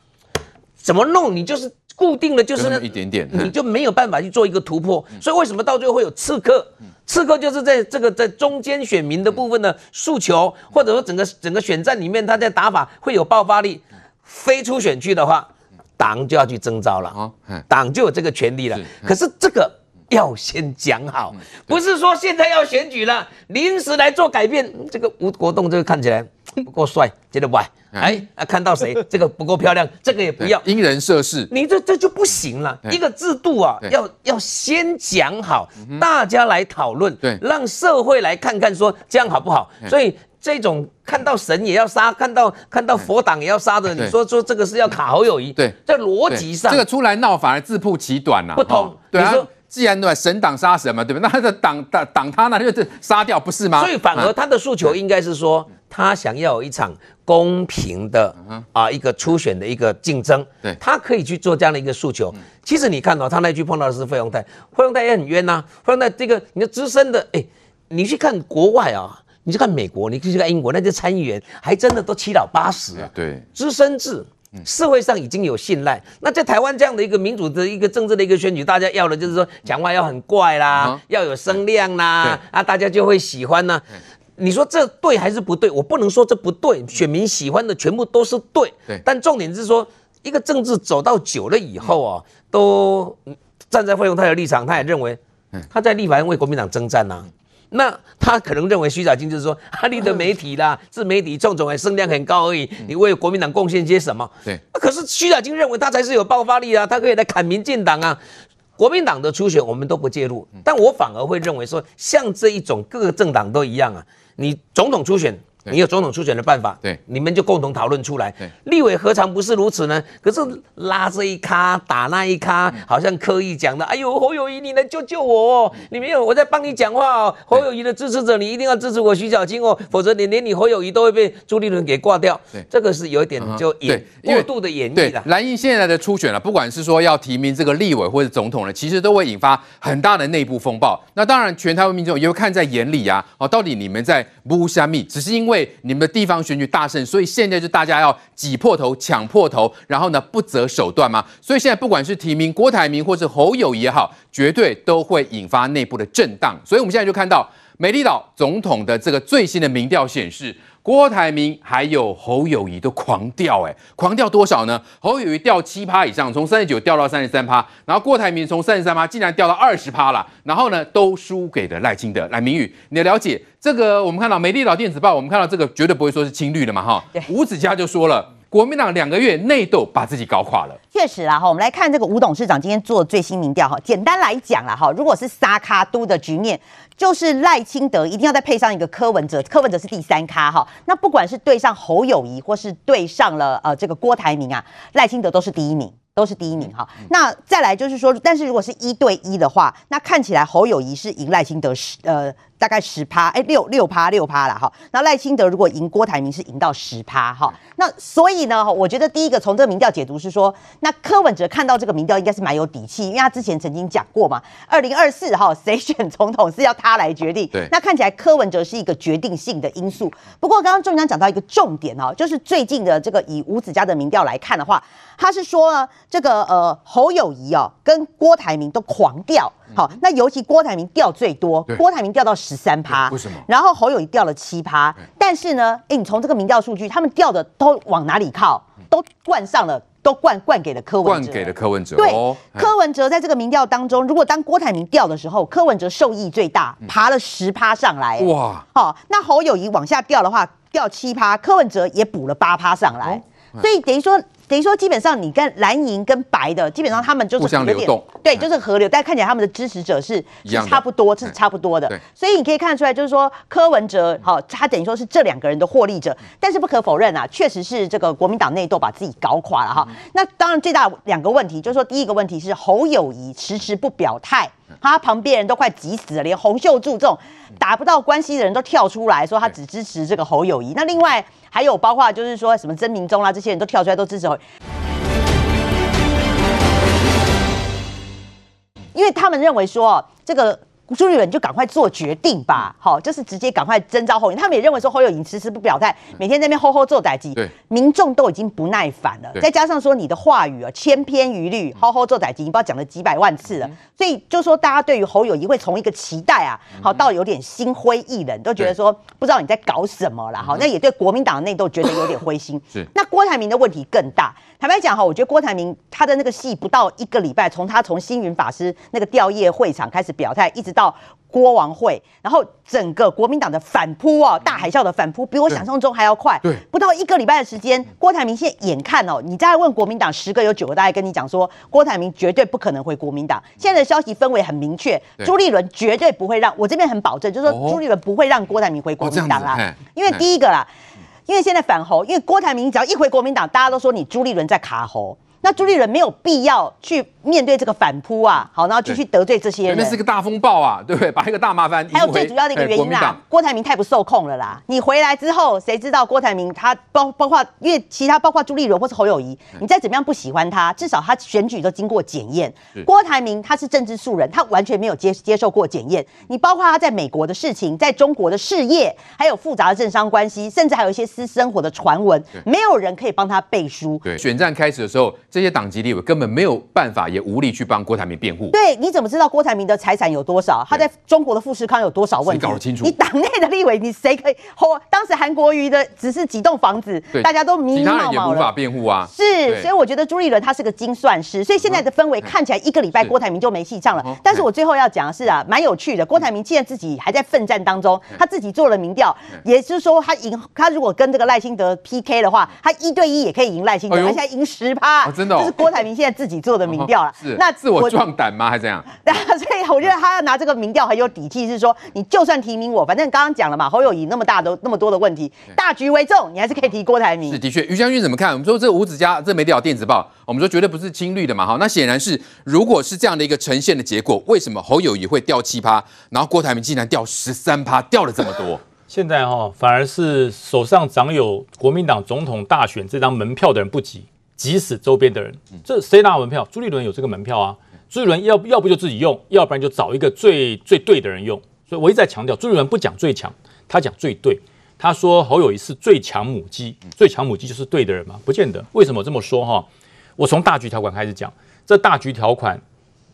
怎么弄？你就是。固定的就是那一点点，你就没有办法去做一个突破。所以为什么到最后会有刺客？刺客就是在这个在中间选民的部分的诉求，或者说整个整个选战里面，他在打法会有爆发力。飞出选区的话，党就要去征召了啊，党就有这个权利了。可是这个要先讲好，不是说现在要选举了，临时来做改变。这个吴国栋这个看起来 不够帅，觉得不爱。哎，啊，看到谁 这个不够漂亮，这个也不要，因人设事，你这这就不行了。一个制度啊，要要先讲好，大家来讨论，对，让社会来看看说这样好不好。所以这种看到神也要杀，看到看到佛党也要杀的，你说说这个是要卡侯友谊？对，在逻辑上，这个出来闹反而自曝其短呐，不通。对啊。既然对神挡杀神嘛，对不对？那他的挡挡挡他呢，就是杀掉，不是吗？所以反而他的诉求应该是说，他想要有一场公平的啊一个初选的一个竞争，对，他可以去做这样的一个诉求。其实你看到他那句碰到的是费用泰，费用泰也很冤呐。费用泰这个你的资深的，哎，你去看国外啊，你去看美国，你去看英国，那些参议员还真的都七老八十啊，对，资深制。社会上已经有信赖，那在台湾这样的一个民主的一个政治的一个选举，大家要的就是说讲话要很怪啦，要有声量啦，啊，大家就会喜欢呐。你说这对还是不对？我不能说这不对，选民喜欢的全部都是对。但重点是说，一个政治走到久了以后啊，都站在费用泰的立场，他也认为他在立法院为国民党征战呐。那他可能认为徐小青就是说，阿里的媒体啦，自媒体种种哎，声量很高而已。你为国民党贡献些什么？对。可是徐小青认为他才是有爆发力啊，他可以来砍民进党啊。国民党的初选我们都不介入，但我反而会认为说，像这一种各个政党都一样啊，你总统初选。你有总统初选的办法，对，你们就共同讨论出来。对，立委何尝不是如此呢？可是拉这一咖打那一咖，好像刻意讲的。哎呦，侯友谊，你来救救我哦！你没有，我在帮你讲话哦。侯友谊的支持者，你一定要支持我徐小青哦，否则你连你侯友谊都会被朱立伦给挂掉。对，这个是有一点就演过度的演绎了。蓝营现在的初选了，不管是说要提名这个立委或者总统呢，其实都会引发很大的内部风暴。那当然，全台湾民众也会看在眼里啊。哦，到底你们在不虾米？只是因为。为你们的地方选举大胜，所以现在就大家要挤破头、抢破头，然后呢不择手段吗？所以现在不管是提名郭台铭或是侯友也好，绝对都会引发内部的震荡。所以我们现在就看到美丽岛总统的这个最新的民调显示。郭台铭还有侯友谊都狂掉，哎，狂掉多少呢？侯友谊掉七趴以上，从三十九掉到三十三趴，然后郭台铭从三十三趴竟然掉到二十趴了，然后呢，都输给了赖清德。来，明宇，你的了解这个？我们看到美丽岛电子报，我们看到这个绝对不会说是青绿的嘛，哈。吴子嘉就说了，国民党两个月内斗把自己搞垮了。确实啦，哈，我们来看这个吴董事长今天做的最新民调，哈，简单来讲啦，哈，如果是沙卡都的局面。就是赖清德一定要再配上一个柯文哲，柯文哲是第三咖哈。那不管是对上侯友谊，或是对上了呃这个郭台铭啊，赖清德都是第一名，都是第一名哈。那再来就是说，但是如果是一对一的话，那看起来侯友谊是赢赖清德十呃。大概十趴，哎，六六趴六趴了哈。那赖清德如果赢郭台铭是赢到十趴哈。那所以呢，我觉得第一个从这个民调解读是说，那柯文哲看到这个民调应该是蛮有底气，因为他之前曾经讲过嘛，二零二四哈谁选总统是要他来决定。对。那看起来柯文哲是一个决定性的因素。不过刚刚中央讲到一个重点哦，就是最近的这个以吴子嘉的民调来看的话，他是说呢，这个呃侯友谊哦跟郭台铭都狂掉。好，那尤其郭台铭掉最多，郭台铭掉到十三趴，为什么？然后侯友谊掉了七趴，但是呢，哎，你从这个民调数据，他们掉的都往哪里靠？都灌上了，都灌灌给了柯文哲，灌给了柯文哲。对，柯文哲在这个民调当中，如果当郭台铭掉的时候，柯文哲受益最大，爬了十趴上来。哇，好，那侯友谊往下掉的话，掉七趴，柯文哲也补了八趴上来。所以等于说，等于说，基本上你跟蓝营跟白的，基本上他们就是互相流动，对，就是河流。但看起来他们的支持者是是差不多，是差不多的。所以你可以看出来，就是说柯文哲，好，他等于说是这两个人的获利者。但是不可否认啊，确实是这个国民党内斗把自己搞垮了哈。那当然最大两个问题，就是说第一个问题是侯友谊迟迟不表态，他旁边人都快急死了，连洪秀柱这种打不到关系的人都跳出来说他只支持这个侯友谊。那另外。还有包括就是说什么曾明忠啦，这些人都跳出来都支持，因为他们认为说这个。朱立伦就赶快做决定吧，好，就是直接赶快征召侯友宜。他们也认为说侯友宜迟迟不表态，每天在那边吼吼做代志，民众都已经不耐烦了。再加上说你的话语啊千篇一律，吼吼做代志，你不知道讲了几百万次了，所以就说大家对于侯友宜会从一个期待啊，好到有点心灰意冷，都觉得说不知道你在搞什么了，好，那也对国民党的内斗觉得有点灰心。是，那郭台铭的问题更大。坦白讲哈，我觉得郭台铭他的那个戏不到一个礼拜，从他从星云法师那个吊唁会场开始表态，一直到郭王会，然后整个国民党的反扑哦，大海啸的反扑，比我想象中还要快。对，不到一个礼拜的时间，郭台铭现在眼看哦，你再问国民党十个有九个大概跟你讲说，郭台铭绝对不可能回国民党。现在的消息氛围很明确，朱立伦绝对不会让我这边很保证，就是说朱立伦不会让郭台铭回国民党啦，因为第一个啦。因为现在反侯，因为郭台铭只要一回国民党，大家都说你朱立伦在卡侯。那朱立伦没有必要去面对这个反扑啊，好，然后继续得罪这些人，那是个大风暴啊，对不对？把一个大麻烦。还有最主要的一个原因啦，郭台铭太不受控了啦。你回来之后，谁知道郭台铭他包包括，因为其他包括朱立伦或是侯友谊，你再怎么样不喜欢他，至少他选举都经过检验。郭台铭他是政治素人，他完全没有接接受过检验。你包括他在美国的事情，在中国的事业，还有复杂的政商关系，甚至还有一些私生活的传闻，没有人可以帮他背书。对，选战开始的时候。这些党籍立委根本没有办法，也无力去帮郭台铭辩护。对，你怎么知道郭台铭的财产有多少？他在中国的富士康有多少问题？搞得清楚。你党内的立委，你谁可以？哦，当时韩国瑜的只是几栋房子，大家都迷迷茫茫了。其他人也无法辩护啊。是，所以我觉得朱立伦他是个精算师。所以现在的氛围看起来，一个礼拜郭台铭就没戏唱了。但是我最后要讲的是啊，蛮有趣的。郭台铭现在自己还在奋战当中，他自己做了民调，也就是说他赢，他如果跟这个赖清德 PK 的话，他一对一也可以赢赖清德，而且还赢十趴。真的，就是郭台铭现在自己做的民调了，哦、是那自我壮胆吗？还是怎样？所以我觉得他要拿这个民调很有底气，是说你就算提名我，反正刚刚讲了嘛，侯友谊那么大的那么多的问题，大局为重，你还是可以提郭台铭。是的确，于将军怎么看？我们说这吴子嘉这媒体电子报，我们说绝对不是青绿的嘛，哈，那显然是如果是这样的一个呈现的结果，为什么侯友谊会掉七趴，然后郭台铭竟然掉十三趴，掉了这么多？现在哈，反而是手上掌有国民党总统大选这张门票的人不急。急死周边的人，这谁拿门票？朱立伦有这个门票啊！朱立伦要要不就自己用，要不然就找一个最最对的人用。所以我一直在强调，朱立伦不讲最强，他讲最对。他说侯友谊是最强母鸡，最强母鸡就是对的人吗？不见得。为什么这么说？哈，我从大局条款开始讲，这大局条款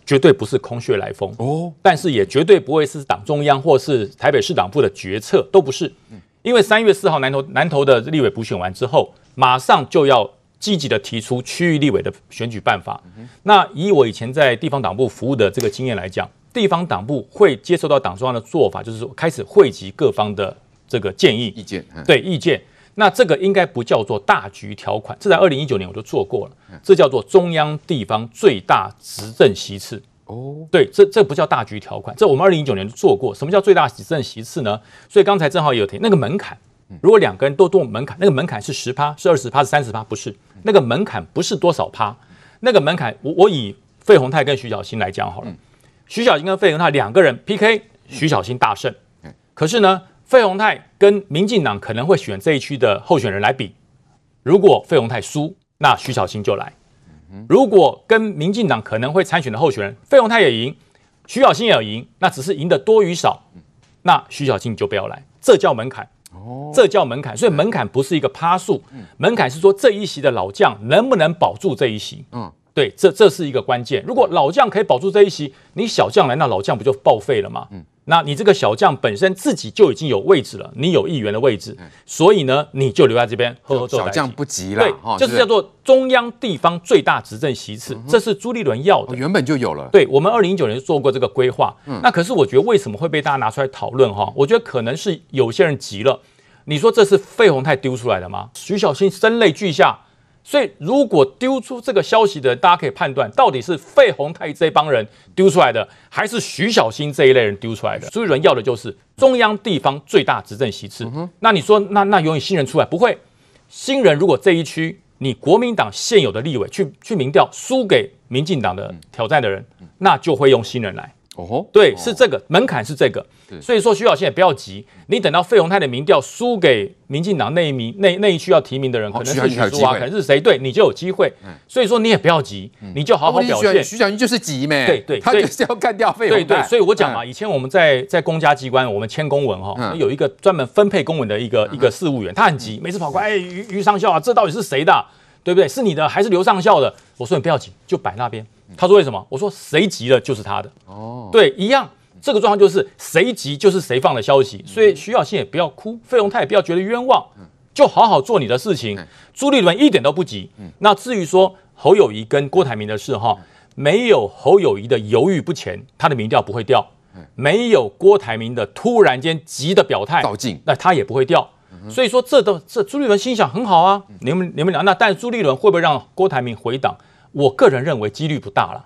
绝对不是空穴来风哦，但是也绝对不会是党中央或是台北市党部的决策，都不是。因为三月四号南投南投的立委补选完之后，马上就要。积极的提出区域立委的选举办法。那以我以前在地方党部服务的这个经验来讲，地方党部会接受到党中央的做法，就是说开始汇集各方的这个建议、意见。对意见，那这个应该不叫做大局条款，这在二零一九年我就做过了，这叫做中央地方最大执政席次。哦，对，这这不叫大局条款，这我们二零一九年就做过。什么叫最大执政席次呢？所以刚才正好也有提那个门槛。如果两个人都动门槛，那个门槛是十趴，是二十趴，是三十趴，不是。那个门槛不是多少趴，那个门槛我我以费鸿泰跟徐小新来讲好了，徐小新跟费鸿泰两个人 PK，徐小新大胜，可是呢，费鸿泰跟民进党可能会选这一区的候选人来比，如果费鸿泰输，那徐小新就来；如果跟民进党可能会参选的候选人费鸿泰也赢，徐小新也赢，那只是赢的多与少，那徐小新就不要来，这叫门槛。哦，这叫门槛，所以门槛不是一个趴数，门槛是说这一席的老将能不能保住这一席。嗯，对，这这是一个关键。如果老将可以保住这一席，你小将来，那老将不就报废了吗？嗯，那你这个小将本身自己就已经有位置了，你有议员的位置，所以呢，你就留在这边呵呵做。小将不急了，对，就是叫做中央地方最大执政席次，这是朱立伦要的，原本就有了。对，我们二零一九年就做过这个规划。嗯，那可是我觉得为什么会被大家拿出来讨论？哈，我觉得可能是有些人急了。你说这是费鸿泰丢出来的吗？徐小新声泪俱下，所以如果丢出这个消息的，大家可以判断到底是费鸿泰这帮人丢出来的，还是徐小新这一类人丢出来的。朱立伦要的就是中央地方最大执政席次。嗯、那你说，那那永远新人出来不会？新人如果这一区你国民党现有的立委去去民调输给民进党的挑战的人，那就会用新人来。哦，对，是这个门槛是这个，所以说徐小新也不要急，你等到费鸿泰的民调输给民进党那一名那那一区要提名的人，可能是许淑华，可能是谁，对你就有机会。所以说你也不要急，你就好好表现。徐小新就是急咩？对对，他就是要干掉费鸿泰。对对，所以我讲嘛，以前我们在在公家机关，我们签公文哈，有一个专门分配公文的一个一个事务员，他很急，每次跑过来，哎，于于上校啊，这到底是谁的？对不对？是你的还是刘上校的？我说你不要急，就摆那边。他说为什么？我说谁急了就是他的。哦，对，一样。这个状况就是谁急就是谁放的消息，所以徐小新也不要哭，费鸿泰也不要觉得冤枉，就好好做你的事情。朱立伦一点都不急。那至于说侯友谊跟郭台铭的事哈，没有侯友谊的犹豫不前，他的民调不会掉；没有郭台铭的突然间急的表态，那他也不会掉。所以说这都这朱立伦心想很好啊，你们你们俩那，但朱立伦会不会让郭台铭回党？我个人认为几率不大了。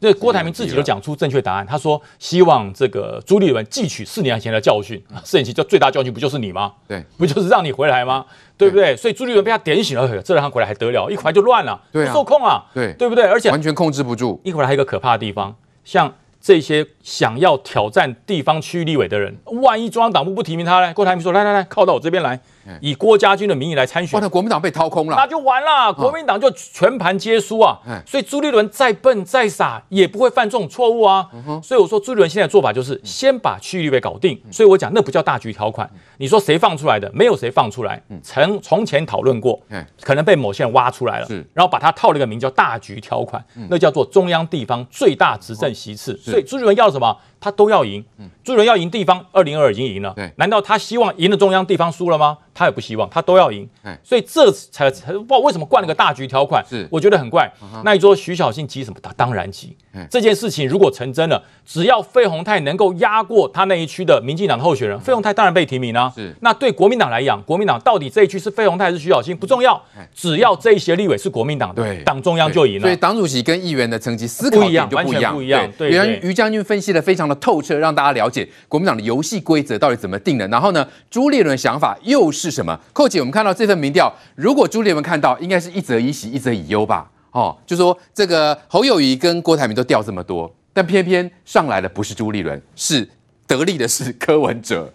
这郭台铭自己都讲出正确答案，他说希望这个朱立伦汲取四年前的教训。四年前就最大教训不就是你吗？对，不就是让你回来吗？对不对？所以朱立伦被他点醒了，这让他回来还得了？一回来就乱了，不受控啊，对对不对？而且完全控制不住。一回来还有一个可怕的地方，像。这些想要挑战地方区域立委的人，万一中央党部不提名他呢？郭台铭说：“来来来，靠到我这边来，以郭家军的名义来参选。”那国民党被掏空了，那就完了，国民党就全盘皆输啊！所以朱立伦再笨再傻也不会犯这种错误啊！所以我说朱立伦现在的做法就是先把区域立委搞定。所以我讲那不叫大局条款，你说谁放出来的？没有谁放出来，曾从前讨论过，可能被某些人挖出来了，然后把它套了一个名叫大局条款，那叫做中央地方最大执政席次。所以朱立伦要什么？他都要赢。朱立伦要赢地方，二零二二已经赢了。难道他希望赢了中央，地方输了吗？他也不希望，他都要赢。所以这才才不知道为什么灌了个大局条款。是，我觉得很怪。那你说徐小新急什么？他当然急。这件事情如果成真了，只要费鸿泰能够压过他那一区的民进党候选人，费鸿泰当然被提名啊。是，那对国民党来讲，国民党到底这一区是费鸿泰还是徐小新不重要，只要这一些立委是国民党的，党中央就赢了。所以党主席跟议员的层级思考点就不一样。不一样。对，原来于将军分析的非常的透彻，让大家了解国民党的游戏规则到底怎么定的。然后呢，朱立伦的想法又是什么？寇姐，我们看到这份民调，如果朱立文看到，应该是一则以喜，一则以忧吧？哦，就说这个侯友谊跟郭台铭都掉这么多，但偏偏上来的不是朱立伦，是得力的是柯文哲。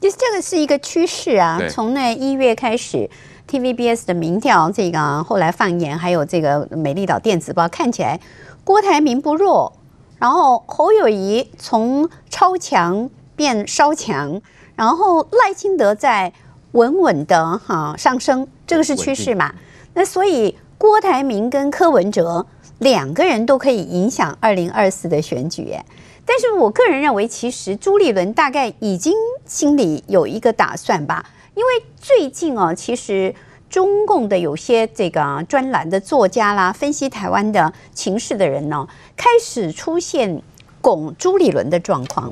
就是这个是一个趋势啊，对从那一月开始，TVBS 的民调，这个后来放言，还有这个美丽岛电子报，看起来郭台铭不弱，然后侯友谊从超强变稍强，然后赖清德在稳稳的哈上升，这个是趋势嘛？那所以。郭台铭跟柯文哲两个人都可以影响二零二四的选举，但是我个人认为，其实朱立伦大概已经心里有一个打算吧，因为最近哦，其实中共的有些这个专栏的作家啦，分析台湾的情势的人呢，开始出现拱朱立伦的状况。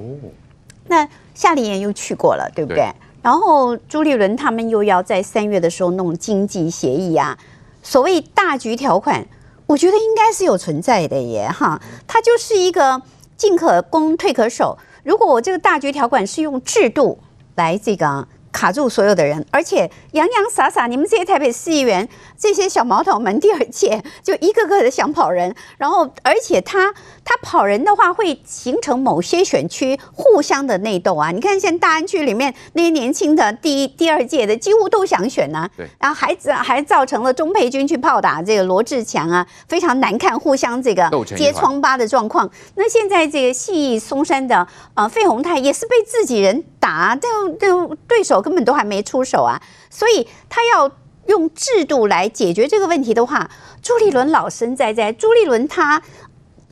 那夏令营又去过了，对不对？然后朱立伦他们又要在三月的时候弄经济协议啊。所谓大局条款，我觉得应该是有存在的耶，哈，它就是一个进可攻退可守。如果我这个大局条款是用制度来这个。卡住所有的人，而且洋洋洒洒，你们这些台北市议员，这些小毛头们，第二届就一个个的想跑人，然后而且他他跑人的话，会形成某些选区互相的内斗啊。你看，现在大安区里面那些年轻的第一、第二届的，几乎都想选呢、啊。对，然后还还造成了钟培军去炮打这个罗志强啊，非常难看，互相这个揭疮疤的状况。那现在这个信义松山的呃费鸿泰也是被自己人打，这这对手。根本都还没出手啊，所以他要用制度来解决这个问题的话，朱立伦老神在在。朱立伦他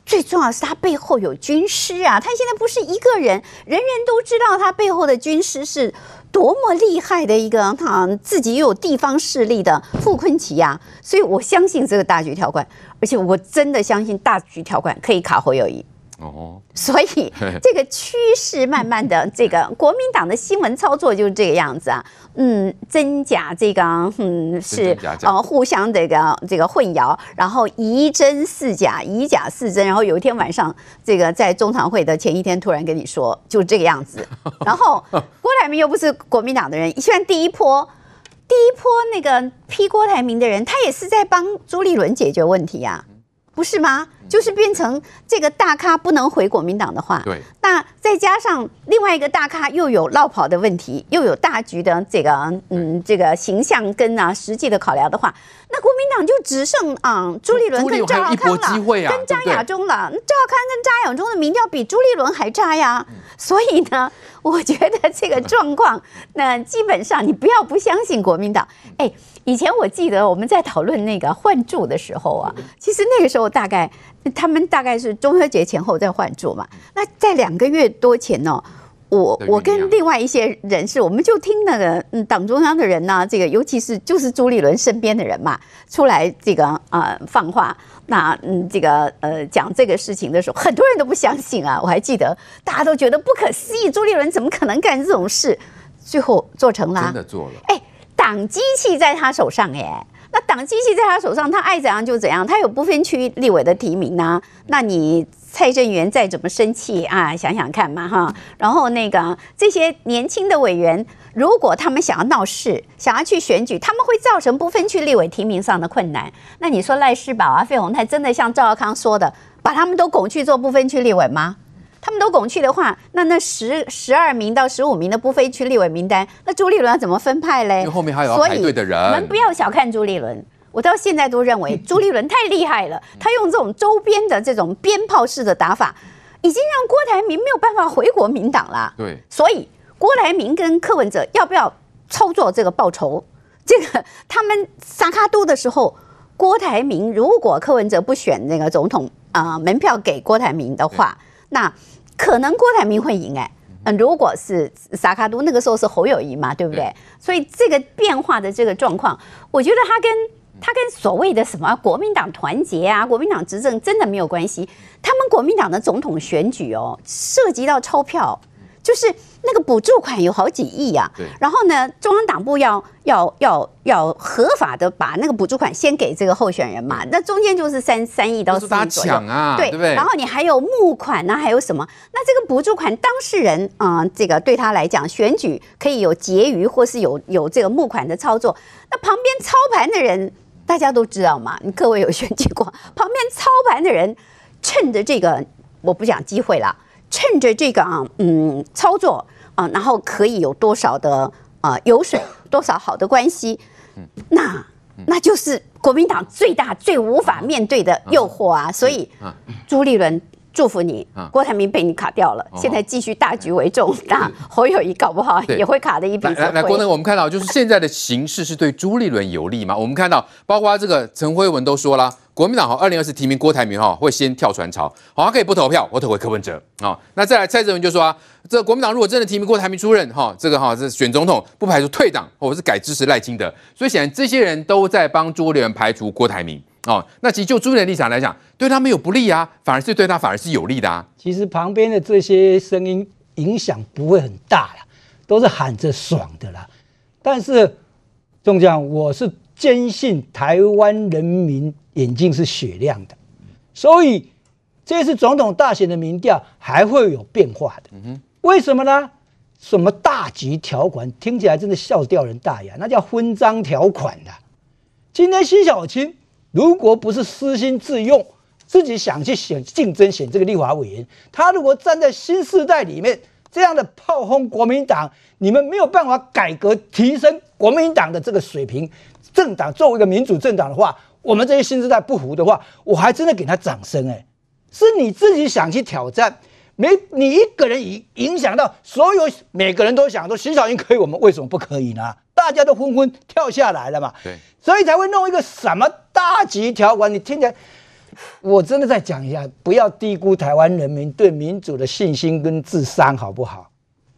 最重要是他背后有军师啊，他现在不是一个人，人人都知道他背后的军师是多么厉害的一个，他自己又有地方势力的傅昆萁啊，所以我相信这个大局条款，而且我真的相信大局条款可以卡侯友谊。哦，所以这个趋势慢慢的，这个国民党的新闻操作就是这个样子啊。嗯，真假这个，嗯，是呃互相这个这个混淆，然后疑真似假，以假似真，然后有一天晚上，这个在中常会的前一天突然跟你说，就这个样子。然后郭台铭又不是国民党的人，虽然第一波第一波那个批郭台铭的人，他也是在帮朱立伦解决问题呀、啊。不是吗？就是变成这个大咖不能回国民党的话，对，那再加上另外一个大咖又有落跑的问题，又有大局的这个嗯这个形象跟啊实际的考量的话，那国民党就只剩啊、嗯、朱立伦跟赵少康了，啊、跟张亚中了。赵少康跟张亚中的民调比朱立伦还差呀，所以呢，我觉得这个状况，那基本上你不要不相信国民党，哎。以前我记得我们在讨论那个换柱的时候啊，其实那个时候大概他们大概是中秋节前后在换柱嘛。那在两个月多前呢，我我跟另外一些人士，我们就听那个嗯党中央的人呢，这个尤其是就是朱立伦身边的人嘛，出来这个啊放话，那嗯这个呃讲这个事情的时候，很多人都不相信啊。我还记得大家都觉得不可思议，朱立伦怎么可能干这种事？最后做成了，真的做了，哎。党机器在他手上耶，那党机器在他手上，他爱怎样就怎样。他有不分区立委的提名啊，那你蔡正元再怎么生气啊，想想看嘛哈。然后那个这些年轻的委员，如果他们想要闹事，想要去选举，他们会造成不分区立委提名上的困难。那你说赖世宝啊、费鸿泰真的像赵少康说的，把他们都拱去做不分区立委吗？他们都拱去的话，那那十十二名到十五名的不分区立委名单，那朱立伦要怎么分派嘞？因为后面还有要排队的人。我们不要小看朱立伦，我到现在都认为朱立伦太厉害了。他用这种周边的这种鞭炮式的打法，已经让郭台铭没有办法回国民党了。对，所以郭台铭跟柯文哲要不要操作这个报仇？这个他们撒卡都的时候，郭台铭如果柯文哲不选那个总统啊、呃，门票给郭台铭的话，那。可能郭台铭会赢哎，嗯，如果是萨卡都那个时候是侯友谊嘛，对不对？所以这个变化的这个状况，我觉得他跟他跟所谓的什么国民党团结啊、国民党执政真的没有关系。他们国民党的总统选举哦，涉及到钞票。就是那个补助款有好几亿呀，然后呢，中央党部要要要要合法的把那个补助款先给这个候选人嘛，那中间就是三三亿到四亿左右。啊，对，然后你还有募款啊，还有什么？那这个补助款当事人啊，这个对他来讲，选举可以有结余或是有有这个募款的操作，那旁边操盘的人大家都知道嘛，你各位有选举过，旁边操盘的人趁着这个，我不讲机会了。趁着这个啊，嗯，操作啊，然后可以有多少的啊油水，多少好的关系，那那就是国民党最大最无法面对的诱惑啊！所以朱立伦祝福你，郭台铭被你卡掉了，现在继续大局为重。那侯友宜搞不好也会卡的一笔。来来，郭呢，我们看到就是现在的形势是对朱立伦有利吗？我们看到包括这个陈辉文都说了。国民党哈，二零二四提名郭台铭哈，会先跳船潮，好，他可以不投票，我投回柯文哲啊。那再来，蔡正文就说啊，这个国民党如果真的提名郭台铭出任哈，这个哈是选总统，不排除退党或者是改支持赖清德。所以显然这些人都在帮朱立伦排除郭台铭哦。那其实就朱立伦立场来讲，对他没有不利啊，反而是对他反而是有利的啊。其实旁边的这些声音影响不会很大啦，都是喊着爽的啦。但是中将，我是坚信台湾人民。眼睛是雪亮的，所以这次总统大选的民调还会有变化的。嗯哼为什么呢？什么大局条款听起来真的笑掉人大牙，那叫分赃条款的。今天辛晓青如果不是私心自用，自己想去选竞争选这个立法委员，他如果站在新时代里面这样的炮轰国民党，你们没有办法改革提升国民党的这个水平，政党作为一个民主政党的话。我们这些新时代不服的话，我还真的给他掌声哎！是你自己想去挑战，没你一个人影影响到所有每个人都想说徐小英可以，我们为什么不可以呢？大家都纷纷跳下来了嘛，对，所以才会弄一个什么大局条款。你听起来，我真的再讲一下，不要低估台湾人民对民主的信心跟智商，好不好？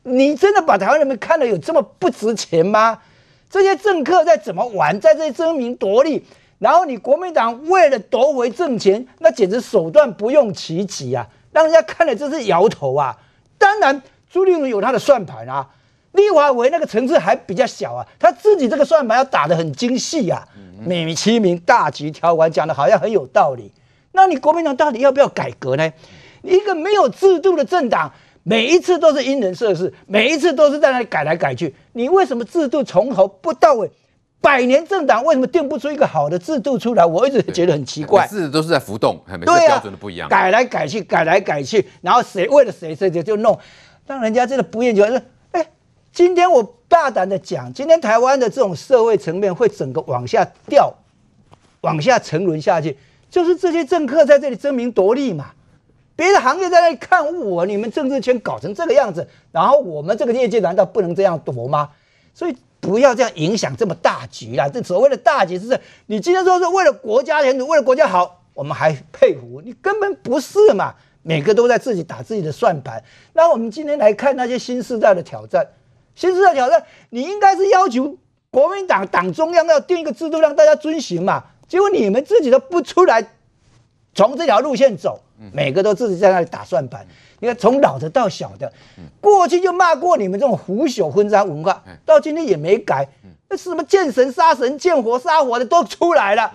你真的把台湾人民看得有这么不值钱吗？这些政客在怎么玩，在这争名夺利？然后你国民党为了夺回政权，那简直手段不用其极啊！让人家看了就是摇头啊。当然，朱立伦有他的算盘啊，立法委那个层次还比较小啊，他自己这个算盘要打得很精细啊，美其名大局条款讲的好像很有道理。那你国民党到底要不要改革呢？一个没有制度的政党，每一次都是因人设事，每一次都是在那里改来改去。你为什么制度从头不到尾？百年政党为什么定不出一个好的制度出来？我一直觉得很奇怪。制度都是在浮动，每次标准都不一样，改来改去，改来改去，然后谁为了谁谁就就弄，让人家真的不厌其烦。今天我大胆的讲，今天台湾的这种社会层面会整个往下掉，往下沉沦下去。就是这些政客在这里争名夺利嘛，别的行业在那里看我，你们政治圈搞成这个样子，然后我们这个业界难道不能这样夺吗？所以不要这样影响这么大局啦。这所谓的大局是，你今天说是为了国家前途，为了国家好，我们还佩服你，根本不是嘛。每个都在自己打自己的算盘。那我们今天来看那些新时代的挑战，新时代挑战，你应该是要求国民党党中央要定一个制度让大家遵循嘛。结果你们自己都不出来，从这条路线走，每个都自己在那里打算盘。你看，从老的到小的，过去就骂过你们这种腐朽囫张文化，到今天也没改。那是什么见神杀神、见火杀火的都出来了，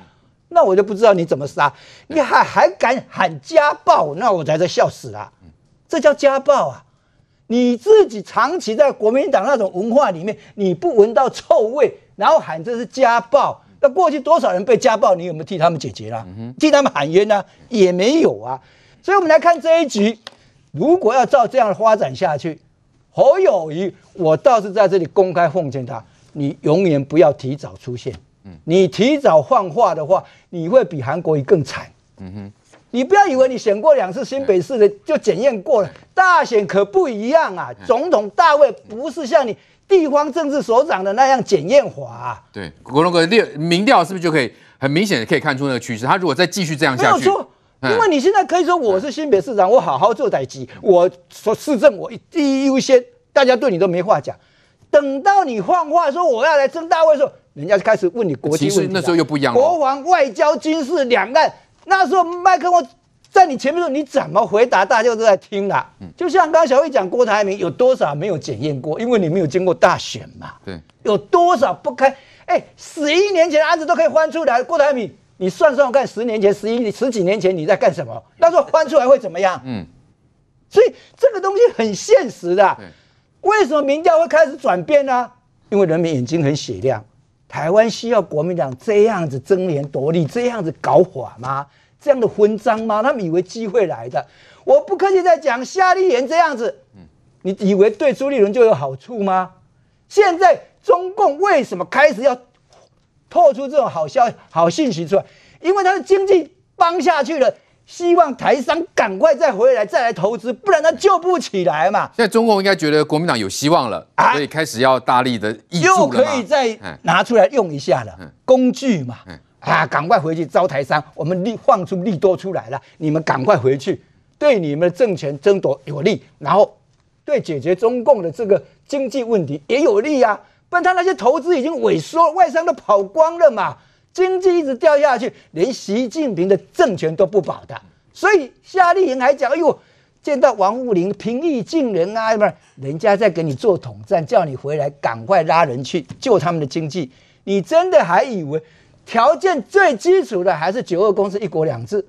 那我就不知道你怎么杀。你还还敢喊家暴，那我才在笑死了。这叫家暴啊！你自己长期在国民党那种文化里面，你不闻到臭味，然后喊这是家暴。那过去多少人被家暴？你有没有替他们解决了？替他们喊冤呢？也没有啊。所以，我们来看这一局，如果要照这样的发展下去，侯友宜，我倒是在这里公开奉劝他：你永远不要提早出现。你提早放话的话，你会比韩国瑜更惨。你不要以为你选过两次新北市的就检验过了，大选可不一样啊！总统大位不是像你。地方政治所长的那样检验法、啊，对，国龙哥，列民调是不是就可以很明显的可以看出那个趋势？他如果再继续这样下去，没有错，因为你现在可以说我是新北市长，我好好做代志，我说市政我第一优先，大家对你都没话讲。等到你换话说我要来争大位的时候，人家就开始问你国际问题，那时候又不一样了，国防、外交、军事、两岸，那时候麦克风。在你前面说你怎么回答，大家都在听啦。就像刚刚小薇讲，郭台铭有多少没有检验过？因为你没有经过大选嘛。对，有多少不开？哎，十一年前的案子都可以翻出来。郭台铭，你算算看，十年前、十一、十几年前你在干什么？那时候翻出来会怎么样？嗯，所以这个东西很现实的。为什么民调会开始转变呢？因为人民眼睛很雪亮。台湾需要国民党这样子争权夺利，这样子搞法吗？这样的混账吗？他们以为机会来的。我不客气在讲，夏立言这样子，你以为对朱立伦就有好处吗？现在中共为什么开始要透出这种好消息、好信息出来？因为他的经济崩下去了，希望台商赶快再回来，再来投资，不然他救不起来嘛。现在中共应该觉得国民党有希望了，啊、所以开始要大力的又可以再拿出来用一下了，工具嘛。啊！赶快回去招台商，我们利放出利多出来了，你们赶快回去，对你们的政权争夺有利，然后对解决中共的这个经济问题也有利啊！不然他那些投资已经萎缩，外商都跑光了嘛，经济一直掉下去，连习近平的政权都不保的。所以夏立言还讲：“哎呦，见到王沪宁平易近人啊，不是人家在给你做统战，叫你回来赶快拉人去救他们的经济，你真的还以为？”条件最基础的还是九二共识、一国两制，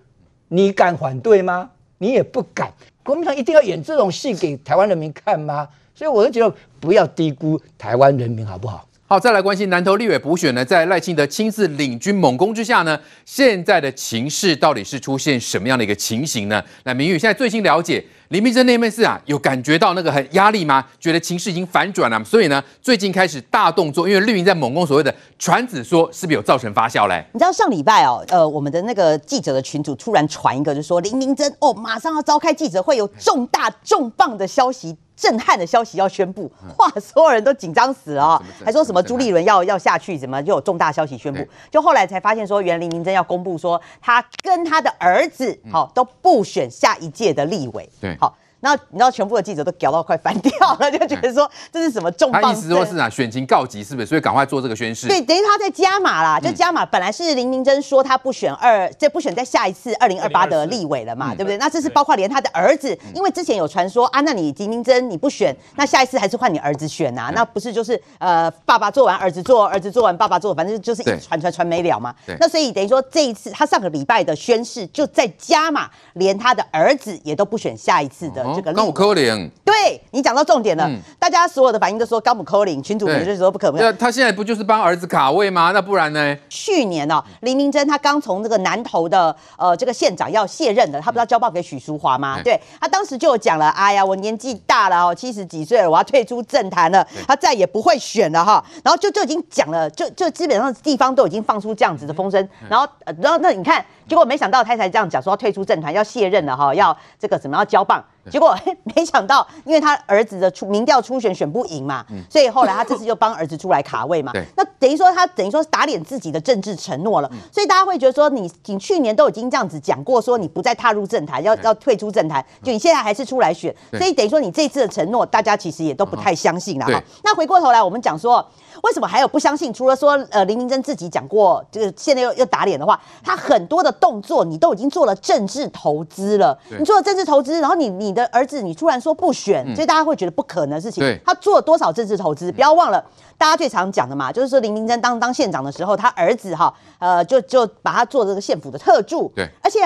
你敢反对吗？你也不敢。国民党一定要演这种戏给台湾人民看吗？所以我就觉得不要低估台湾人民，好不好？好，再来关心南投立委补选呢，在赖清德亲自领军猛攻之下呢，现在的情势到底是出现什么样的一个情形呢？那明玉现在最新了解，林明溱那边是啊，有感觉到那个很压力吗？觉得情势已经反转了，所以呢，最近开始大动作，因为绿营在猛攻所谓的传子说，是不是有造成发酵嘞？你知道上礼拜哦，呃，我们的那个记者的群组突然传一个，就说林明溱哦，马上要召开记者会，有重大重磅的消息。震撼的消息要宣布，哇！所有人都紧张死了啊！还说什么朱立伦要要下去，怎么就有重大消息宣布？就后来才发现说，原来林明溱要公布说，他跟他的儿子好都不选下一届的立委。对，好，然后你知道全部的记者都屌到快翻掉了，就觉得说这是什么重磅？他意思说是哪选情告急，是不是？所以赶快做这个宣誓。对，等于他在加码啦，就加码。本来是林明珍说他不选二，这不选在下一次二零二八的立委了嘛，对不对？那这是包括连他的儿子，因为之前有传说啊，那你林明珍你不选，那下一次还是换你儿子选啊？那不是就是呃爸爸做完儿子做，儿子做完爸爸做，反正就是一直传传传没了嘛。那所以等于说这一次他上个礼拜的宣誓就在加码，连他的儿子也都不选下一次的这个立委。柯林，对你讲到重点了，嗯、大家所有的反应都说高姆柯林，群主们就说不可能。那他现在不就是帮儿子卡位吗？那不然呢？去年呢、哦，林明珍他刚从这个南投的呃这个县长要卸任的，他不是要交棒给许淑华吗？嗯、对他当时就有讲了，哎呀，我年纪大了哦，七十几岁了，我要退出政坛了，他再也不会选了哈。然后就就已经讲了，就就基本上地方都已经放出这样子的风声。然后然后那你看，结果没想到他才这样讲，说要退出政坛，要卸任了哈，要这个怎么要交棒。结果 没想到，因为他儿子的出民调初选选不赢嘛，嗯、所以后来他这次就帮儿子出来卡位嘛。那等于说他等于说打脸自己的政治承诺了。嗯、所以大家会觉得说你，你你去年都已经这样子讲过，说你不再踏入政坛，要要退出政坛，就你现在还是出来选，所以等于说你这次的承诺，大家其实也都不太相信了哈。那回过头来，我们讲说。为什么还有不相信？除了说，呃，林明珍自己讲过，这个现在又又打脸的话，他很多的动作你都已经做了政治投资了。对你做了政治投资，然后你你的儿子你突然说不选，嗯、所以大家会觉得不可能的事情。对他做了多少政治投资？不要忘了，大家最常讲的嘛，就是说林明珍当当县长的时候，他儿子哈，呃，就就把他做这个县府的特助。对，而且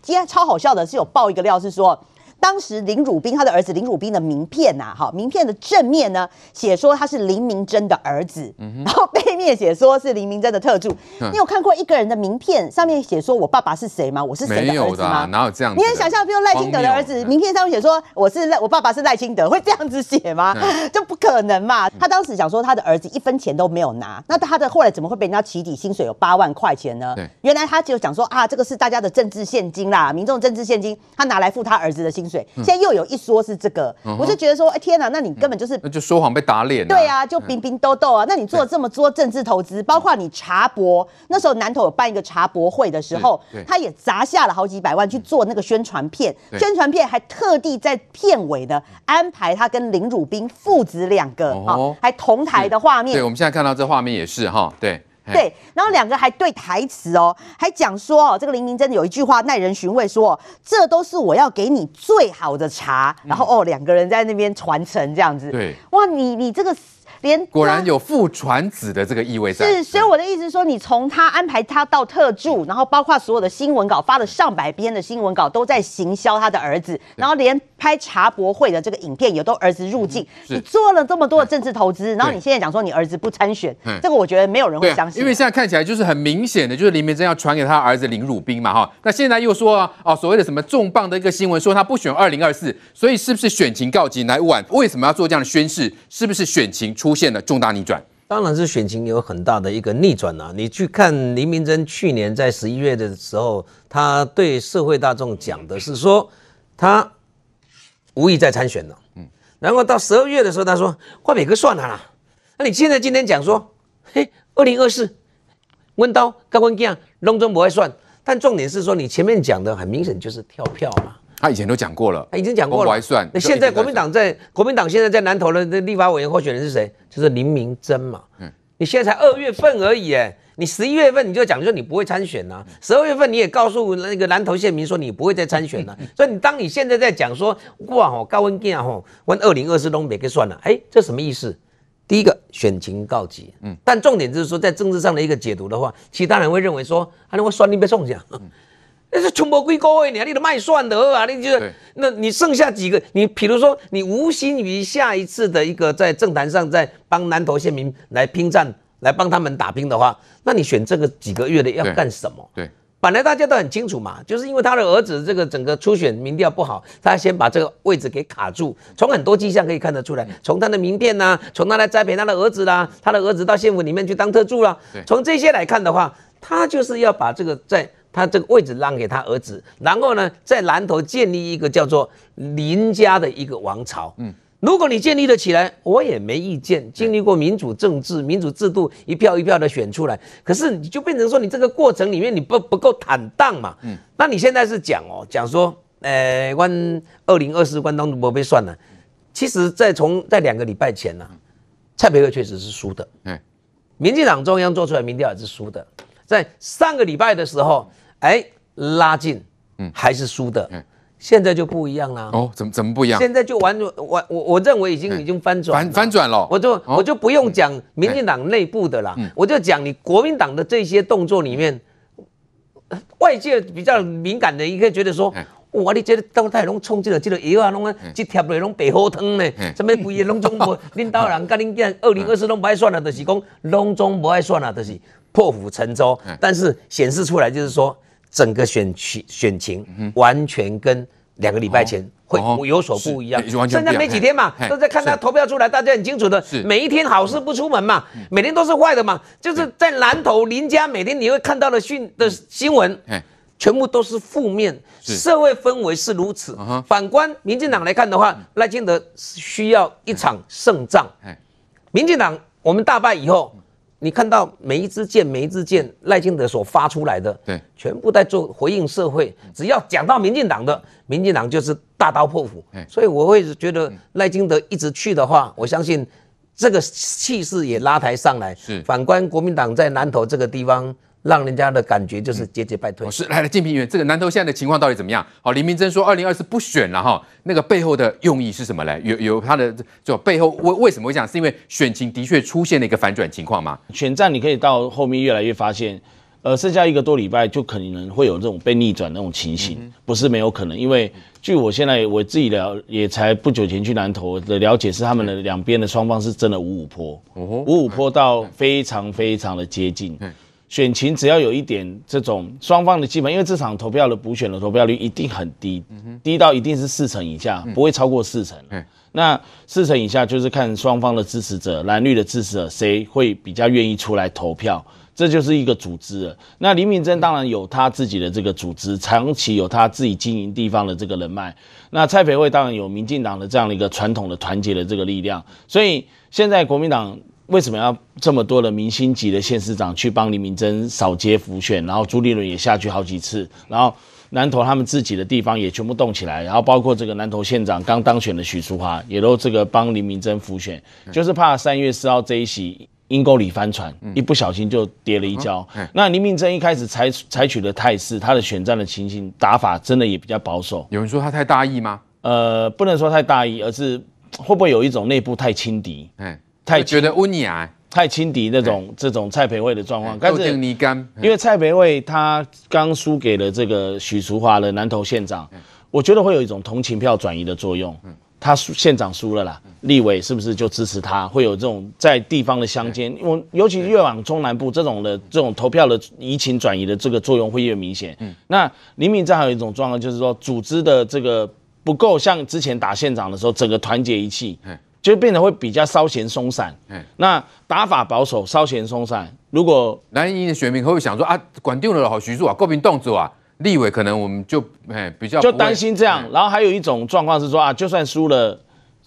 今天超好笑的是有爆一个料是说。当时林汝彬他的儿子林汝彬的名片呐，哈，名片的正面呢写说他是林明珍的儿子，然后背面写说是林明珍的特助。嗯、你有看过一个人的名片上面写说我爸爸是谁吗？我是谁的儿子吗？啊、哪有这样？你能想象，比如赖清德的儿子名片上面写说我是赖，我爸爸是赖清德，会这样子写吗？嗯、就不可能嘛。他当时讲说他的儿子一分钱都没有拿，那他的后来怎么会被人家起底薪水有八万块钱呢？对原来他就讲说啊，这个是大家的政治现金啦，民众政治现金，他拿来付他儿子的薪水。嗯、现在又有。一说是这个，嗯、我就觉得说，哎天哪，那你根本就是那就说谎被打脸、啊。对啊，就冰冰豆豆啊。嗯、那你做了这么多政治投资，包括你茶博，那时候南投有办一个茶博会的时候，他也砸下了好几百万去做那个宣传片，宣传片还特地在片尾呢安排他跟林汝彬父子两个啊、哦，还同台的画面。对，我们现在看到这画面也是哈，对。对，然后两个还对台词哦，还讲说哦，这个林明真有一句话耐人寻味说，说这都是我要给你最好的茶，然后哦，两个人在那边传承这样子。对，哇，你你这个。连果然有父传子的这个意味在。是，所以我的意思是说，你从他安排他到特助，然后包括所有的新闻稿发了上百篇的新闻稿，都在行销他的儿子，然后连拍茶博会的这个影片也都儿子入境。你做了这么多的政治投资，然后你现在讲说你儿子不参选，这个我觉得没有人会相信。因为现在看起来就是很明显的，就是林明珍要传给他儿子林汝彬嘛，哈。那现在又说哦，所谓的什么重磅的一个新闻，说他不选二零二四，所以是不是选情告急？来晚为什么要做这样的宣誓？是不是选情出现了重大逆转，当然是选情有很大的一个逆转啊！你去看林明珍去年在十一月的时候，他对社会大众讲的是说他无意再参选了，嗯，然后到十二月的时候，他说换美哥算了啦？那你现在今天讲说，嘿，二零二四温刀高温剑隆中不会算，但重点是说你前面讲的很明显就是跳票嘛。他以前都讲过了，他已经讲过了，还算。那现在国民党在国民党现在在南投的立法委员候选人是谁？就是林明珍嘛。嗯，你现在才二月份而已，哎，你十一月份你就讲说你不会参选呐，十二月份你也告诉那个南投县民说你不会再参选了。所以你当你现在在讲说哇吼高温健吼问二零二四东北给算了，哎，这什么意思？第一个选情告急，嗯，但重点就是说在政治上的一个解读的话，其他人会认为说啊，那我算你别中奖。那是全部归各位，你你都卖算的啊！你就是，那你剩下几个？你比如说，你无心于下一次的一个在政坛上，在帮南投县民来拼战，来帮他们打拼的话，那你选这个几个月的要干什么？对，对本来大家都很清楚嘛，就是因为他的儿子这个整个初选民调不好，他先把这个位置给卡住。从很多迹象可以看得出来，从他的名片呐、啊，从他来栽培他的儿子啦，他的儿子到县府里面去当特助啦，从这些来看的话，他就是要把这个在。他这个位置让给他儿子，然后呢，在南投建立一个叫做林家的一个王朝。嗯，如果你建立得起来，我也没意见。经历过民主政治、民主制度，一票一票的选出来，可是你就变成说，你这个过程里面你不不够坦荡嘛。嗯，那你现在是讲哦，讲说，呃，关二零二四关东不被算了。其实，在从在两个礼拜前呢、啊，蔡培慧确实是输的。嗯，民进党中央做出来民调也是输的。在上个礼拜的时候，哎，拉近，嗯，还是输的。嗯，现在就不一样了。哦，怎么怎么不一样？现在就完完我我认为已经已经翻转翻翻转了。我就我就不用讲民进党内部的啦，我就讲你国民党的这些动作里面。外界比较敏感的，一个觉得说，哇，你这个当太拢冲进了这个药啊，拢啊，一贴落拢白虎汤呢，什么规个拢总无，领导人跟恁讲，二零二四拢不爱算了，就是讲拢总不爱算了，就是破釜沉舟。但是显示出来就是说，整个选情选情完全跟两个礼拜前。会有所不一样，剩下没几天嘛，都在看他投票出来，大家很清楚的。每一天好事不出门嘛，每天都是坏的嘛。就是在南投林家，每天你会看到的讯的新闻，全部都是负面，社会氛围是如此。反观民进党来看的话，赖清德需要一场胜仗。民进党我们大败以后。你看到每一支箭，每一支箭，赖清德所发出来的，对，全部在做回应社会。只要讲到民进党的，民进党就是大刀破斧。所以我会觉得赖清德一直去的话，我相信这个气势也拉抬上来。是，反观国民党在南投这个地方。让人家的感觉就是节节败退。是，来来，敬平委员，这个南投现在的情况到底怎么样？好，林明珍说二零二四不选了哈，那个背后的用意是什么嘞？有有他的就背后为为什么会讲？是因为选情的确出现了一个反转情况吗？选战你可以到后面越来越发现，呃，剩下一个多礼拜就可能会有这种被逆转那种情形，嗯、不是没有可能。因为据我现在我自己了也才不久前去南投的了解，是他们的两边的双方是真的五五坡，五五坡到非常非常的接近。嗯选情只要有一点这种双方的基本，因为这场投票的补选的投票率一定很低，低到一定是四成以下，不会超过四成。那四成以下就是看双方的支持者，蓝绿的支持者谁会比较愿意出来投票，这就是一个组织了。那林明珍当然有他自己的这个组织，长期有他自己经营地方的这个人脉。那蔡培慧当然有民进党的这样的一个传统的团结的这个力量，所以现在国民党。为什么要这么多的明星级的县市长去帮林明珍扫街辅选？然后朱立伦也下去好几次，然后南投他们自己的地方也全部动起来，然后包括这个南投县长刚当选的许淑华也都这个帮林明珍辅选，就是怕三月四号这一席阴沟里翻船，一不小心就跌了一跤。那林明珍一开始采采取的态势，他的选战的情形打法真的也比较保守。有人说他太大意吗？呃，不能说太大意，而是会不会有一种内部太轻敌？太觉得温雅，太轻敌那种这种蔡培慧的状况，但是，因为蔡培慧他刚输给了这个许淑华的南投县长，我觉得会有一种同情票转移的作用。他县长输了啦，立委是不是就支持他？会有这种在地方的乡间，因为尤其越往中南部这种的这种投票的移情转移的这个作用会越明显。嗯。那林明溱还有一种状况就是说，组织的这个不够，像之前打县长的时候，整个团结一气。就变得会比较稍嫌松散，那打法保守，稍嫌松散。如果蓝营的选民会不会想说啊，管定了好徐庶啊，够平动作啊，立委可能我们就哎比较就担心这样。然后还有一种状况是说啊，就算输了，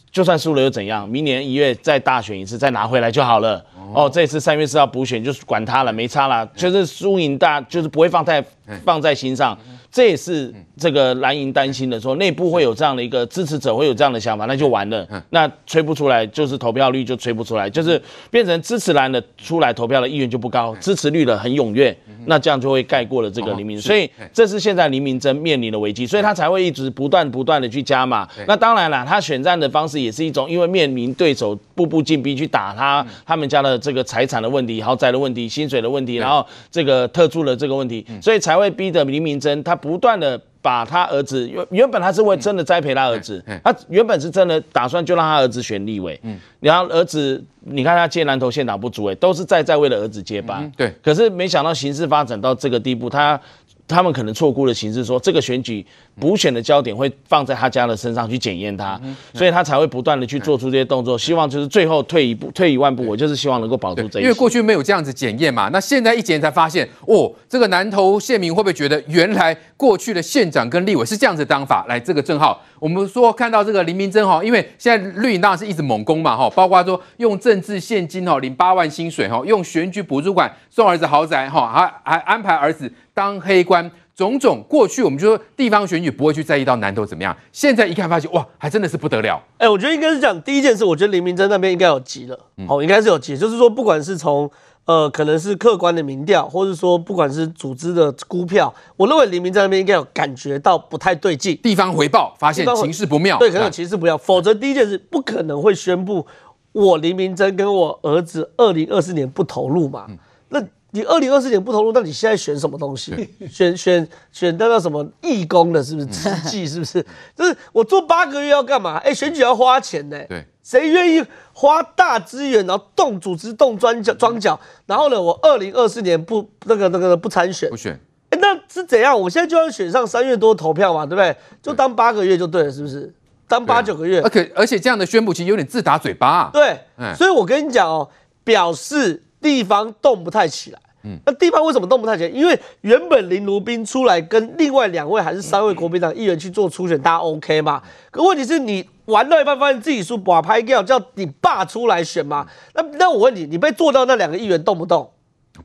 就算输了又怎样？明年一月再大选一次，再拿回来就好了。哦，这次三月四号补选就是管他了，没差了，就是输赢大就是不会放在放在心上。这也是这个蓝营担心的，说内部会有这样的一个支持者会有这样的想法，那就完了，那吹不出来，就是投票率就吹不出来，就是变成支持蓝的出来投票的意愿就不高，支持绿的很踊跃，那这样就会盖过了这个黎明，所以这是现在黎明真面临的危机，所以他才会一直不断不断的去加码。那当然了，他选战的方式也是一种，因为面临对手步步进逼去打他，他们家的这个财产的问题、豪宅的问题、薪水的问题，然后这个特助的这个问题，所以才会逼得林明珍他。不断的把他儿子原原本他是为真的栽培他儿子，他原本是真的打算就让他儿子选立委，然后儿子你看他接南投县长不足，都是在在为了儿子接班，对，可是没想到形势发展到这个地步，他。他们可能错估了形势，说这个选举补选的焦点会放在他家的身上去检验他，所以他才会不断的去做出这些动作，希望就是最后退一步、退一万步，我就是希望能够保住这一。因为过去没有这样子检验嘛，那现在一检验才发现，哦，这个南投县民会不会觉得原来过去的县长跟立委是这样子当法？来，这个正好我们说看到这个林明珍哈，因为现在绿营当然是一直猛攻嘛哈，包括说用政治现金哈领八万薪水哈，用选举补助款送儿子豪宅哈，还还安排儿子当黑官，种种过去我们就说地方选举不会去在意到南投怎么样，现在一看发现哇，还真的是不得了。哎，我觉得应该是讲第一件事，我觉得林明珍那边应该有急了，好、嗯，应该是有急，就是说不管是从呃可能是客观的民调，或者说不管是组织的估票，我认为林明溱那边应该有感觉到不太对劲，地方回报发现情势不妙，对，可能情势不妙，否则第一件事不可能会宣布我林明珍跟我儿子二零二四年不投入嘛，嗯、那。你二零二四年不投入，那你现在选什么东西？选选选那个什么义工的，是不是？慈济是不是？就是我做八个月要干嘛？哎、欸，选举要花钱呢。对，谁愿意花大资源，然后动组织、动桩脚、桩脚？然后呢，我二零二四年不那个那个不参选，不选。哎、欸，那是怎样？我现在就要选上三月多投票嘛，对不对？就当八个月就对了，是不是？当八九个月。而且而且这样的宣布其实有点自打嘴巴、啊。对，所以我跟你讲哦，表示。地方动不太起来，嗯，那地方为什么动不太起来？因为原本林如宾出来跟另外两位还是三位国民党议员去做初选，大家 OK 吗？可问题是你玩到一半发现自己输，把拍掉，叫你爸出来选吗？那那我问你，你被做到那两个议员动不动？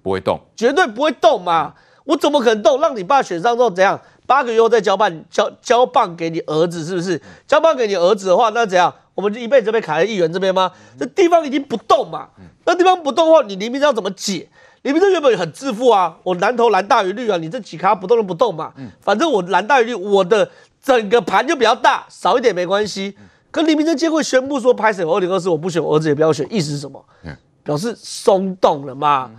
不会动，绝对不会动嘛！我怎么可能动？让你爸选上之后怎样？八个月后再交棒交交棒给你儿子，是不是？交棒给你儿子的话，那怎样？我们就一辈子被卡在议员这边吗？这地方已经不动嘛。那地方不动的话，你黎明溱要怎么解？黎明这原本很自负啊，我蓝头蓝大于绿啊，你这几卡不动就不动嘛。反正我蓝大于绿，我的整个盘就比较大，少一点没关系。可黎明溱今天会宣布说，拍谁我二零二四我不选，我儿子也不要选，意思是什么？表示松动了嘛。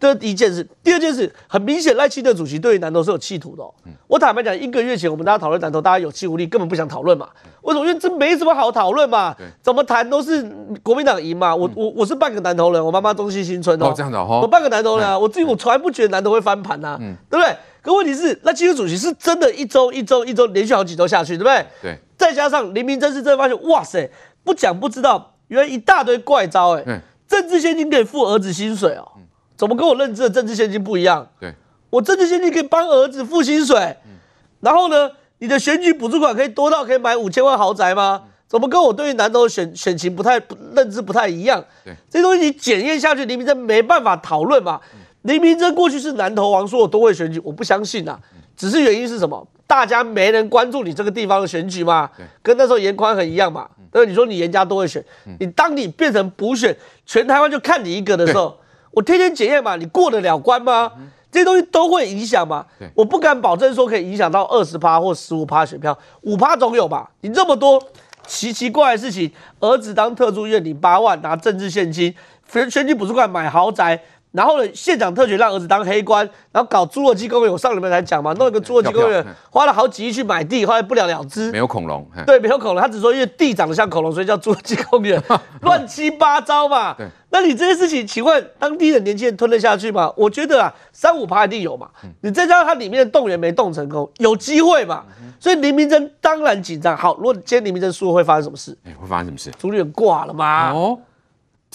这第一件事，第二件事，很明显赖清德主席对于南投是有企图的、哦。我坦白讲，一个月前我们大家讨论南投，大家有气无力，根本不想讨论嘛。为什么？因为这没什么好讨论嘛。怎么谈都是国民党赢嘛。我我我是半个南投人，我妈妈中西新村哦。哦，这样的哦。我半个南投人啊，我自己我从来不觉得南投会翻盘呐、啊，嗯、对不对？可问题是，赖清德主席是真的一周一周一周连续好几周下去，对不对？对。再加上林明真是真的发现，哇塞，不讲不知道，原来一大堆怪招哎、欸。嗯。政治献金可以付儿子薪水哦。怎么跟我认知的政治献金不一样？对，我政治献金可以帮儿子付薪水，嗯、然后呢，你的选举补助款可以多到可以买五千万豪宅吗？嗯、怎么跟我对于南投选选情不太不认知不太一样？对，这些东西你检验下去，林明真没办法讨论嘛。嗯、林明真过去是南投王，说我都会选举，我不相信啊。嗯、只是原因是什么？大家没人关注你这个地方的选举嘛？跟那时候严宽很一样嘛。嗯、对，你说你严家都会选，嗯、你当你变成补选，全台湾就看你一个的时候。我天天检验嘛，你过得了关吗？嗯、这些东西都会影响嘛。我不敢保证说可以影响到二十趴或十五趴选票，五趴总有吧？你这么多奇奇怪的事情，儿子当特助院领八万，拿政治现金，选选举补助款买豪宅。然后呢，县长特权让儿子当黑官，然后搞侏罗纪公园，我上礼拜才讲嘛，弄一个侏罗纪公园，花了好几亿去买地，后来不了了之。没有恐龙，对，没有恐龙，他只说因为地长得像恐龙，所以叫侏罗纪公园，乱七八糟嘛。对，那你这些事情，请问当地的年轻人吞得下去吗？我觉得啊，三五趴一定有嘛。你再加上它里面的动员没动成功，有机会嘛。所以林明珍当然紧张。好，如果今天林明珍输了，会发生什么事？哎，会发生什么事？朱立伦挂了吗？哦。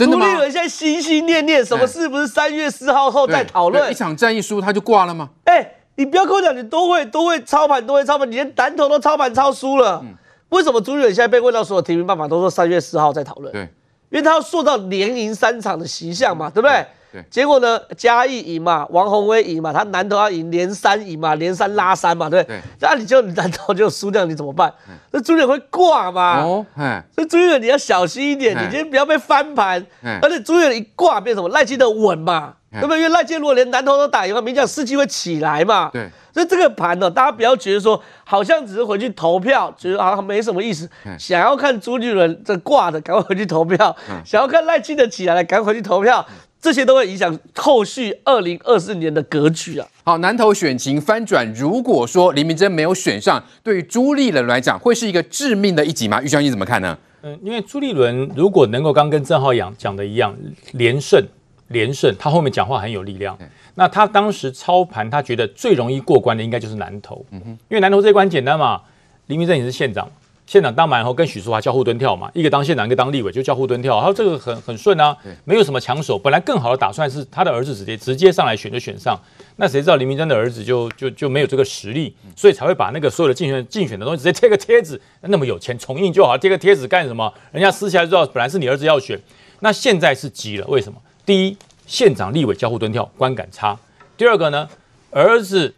朱立伦现在心心念念什么事？不是三月四号后再讨论？一场战役输他就挂了吗？哎、欸，你不要跟我讲，你都会都会操盘，都会操盘，你连南投都操盘操输了。嗯、为什么朱立伦现在被问到所有提名办法，都说三月四号再讨论？对，因为他要塑造连赢三场的形象嘛，对不对？对，结果呢？嘉义赢嘛，王宏威赢嘛，他南投要赢连三赢嘛，连三拉三嘛，对不对？那对你就南投就输掉，你怎么办？那朱立伦会挂嘛？哦，所以朱立伦你要小心一点，你今天不要被翻盘。而且朱立伦一挂变什么？赖清德稳嘛，嘿对不对？因为赖清德如果连南投都打赢了，民进党士气会起来嘛。对，所以这个盘呢，大家不要觉得说好像只是回去投票，觉得好像没什么意思。想要看朱立伦这挂的，赶快回去投票；想要看赖清德起来了，赶快回去投票。这些都会影响后续二零二四年的格局啊！好，南投选情翻转，如果说林明珍没有选上，对于朱立伦来讲，会是一个致命的一击吗？玉香，你怎么看呢？嗯，因为朱立伦如果能够刚跟郑浩阳讲的一样，连胜连胜，他后面讲话很有力量。嗯、那他当时操盘，他觉得最容易过关的应该就是南投。嗯哼，因为南投这一关简单嘛，林明溱也是县长。县长当完以后，跟许淑华交互蹲跳嘛，一个当县长，一个当立委，就交互蹲跳。他说这个很很顺啊，没有什么抢手。本来更好的打算是他的儿子直接直接上来选就选上，那谁知道林明真的儿子就就就没有这个实力，所以才会把那个所有的竞选竞选的东西直接贴个贴纸，那么有钱重印就好，贴个贴纸干什么？人家撕下来就知道本来是你儿子要选，那现在是急了，为什么？第一，县长立委交互蹲跳，观感差；第二个呢，儿子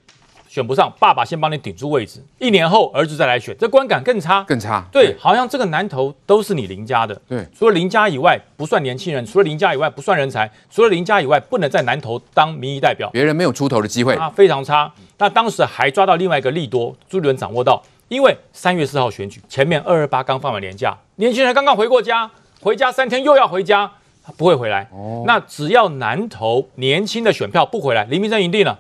选不上，爸爸先帮你顶住位置，一年后儿子再来选，这观感更差，更差。对，对好像这个南投都是你林家的，对，除了林家以外不算年轻人，除了林家以外不算人才，除了林家以外不能在南投当民意代表，别人没有出头的机会，啊，非常差。那当时还抓到另外一个利多，朱立伦掌握到，因为三月四号选举前面二二八刚放完年假，年轻人刚刚回过家，回家三天又要回家。他不会回来。哦，那只要南投年轻的选票不回来，林明正赢定了，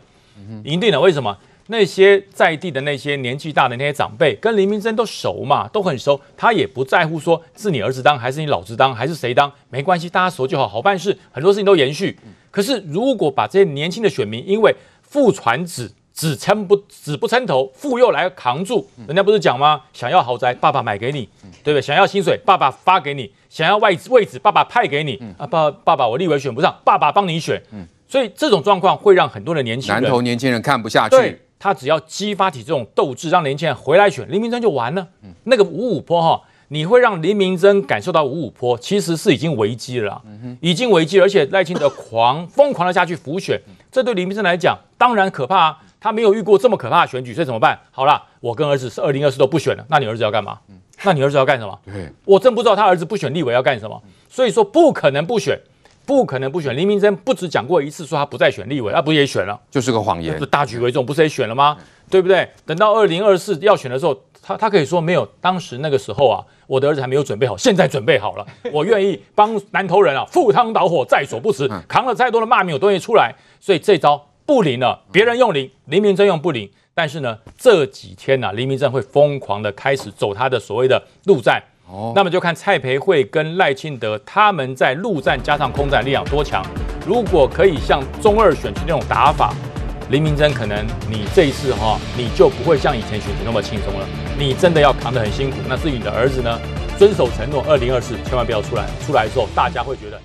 赢定了。为什么？那些在地的那些年纪大的那些长辈跟林明珍都熟嘛，都很熟，他也不在乎说是你儿子当还是你老子当还是谁当，没关系，大家熟就好，好办事，很多事情都延续。可是如果把这些年轻的选民因为父传子，子撑不子不撑头，父又来扛住，人家不是讲吗？想要豪宅，爸爸买给你，对不对？想要薪水，爸爸发给你。想要位置位置，爸爸派给你、嗯、啊，爸爸爸，我立委选不上，爸爸帮你选。嗯，所以这种状况会让很多的年轻人，南投年轻人看不下去。对，他只要激发起这种斗志，让年轻人回来选林明珍就完了。嗯，那个五五坡哈，你会让林明珍感受到五五坡，其实是已经危机了，嗯、已经危机了，而且赖清德狂疯狂的下去浮选，这对林明珍来讲当然可怕啊。他没有遇过这么可怕的选举，所以怎么办？好了，我跟儿子是二零二四都不选了，那你儿子要干嘛？那你儿子要干什么？对，我真不知道他儿子不选立委要干什么。所以说不可能不选，不可能不选。林明溱不止讲过一次说他不再选立委，他不也选了？就是个谎言。大局为重，不是也选了吗？对不对？等到二零二四要选的时候，他他可以说没有，当时那个时候啊，我的儿子还没有准备好，现在准备好了，我愿意帮南投人啊赴汤蹈火在所不辞，扛了再多的骂名我都愿意出来。所以这招不灵了，别人用灵，林明溱用不灵。但是呢，这几天呢、啊，林明正会疯狂的开始走他的所谓的陆战。哦，那么就看蔡培慧跟赖清德他们在陆战加上空战力量多强。如果可以像中二选区那种打法，林明真可能你这一次哈、哦，你就不会像以前选举那么轻松了。你真的要扛得很辛苦。那至于你的儿子呢，遵守承诺，二零二四千万不要出来。出来之后，大家会觉得。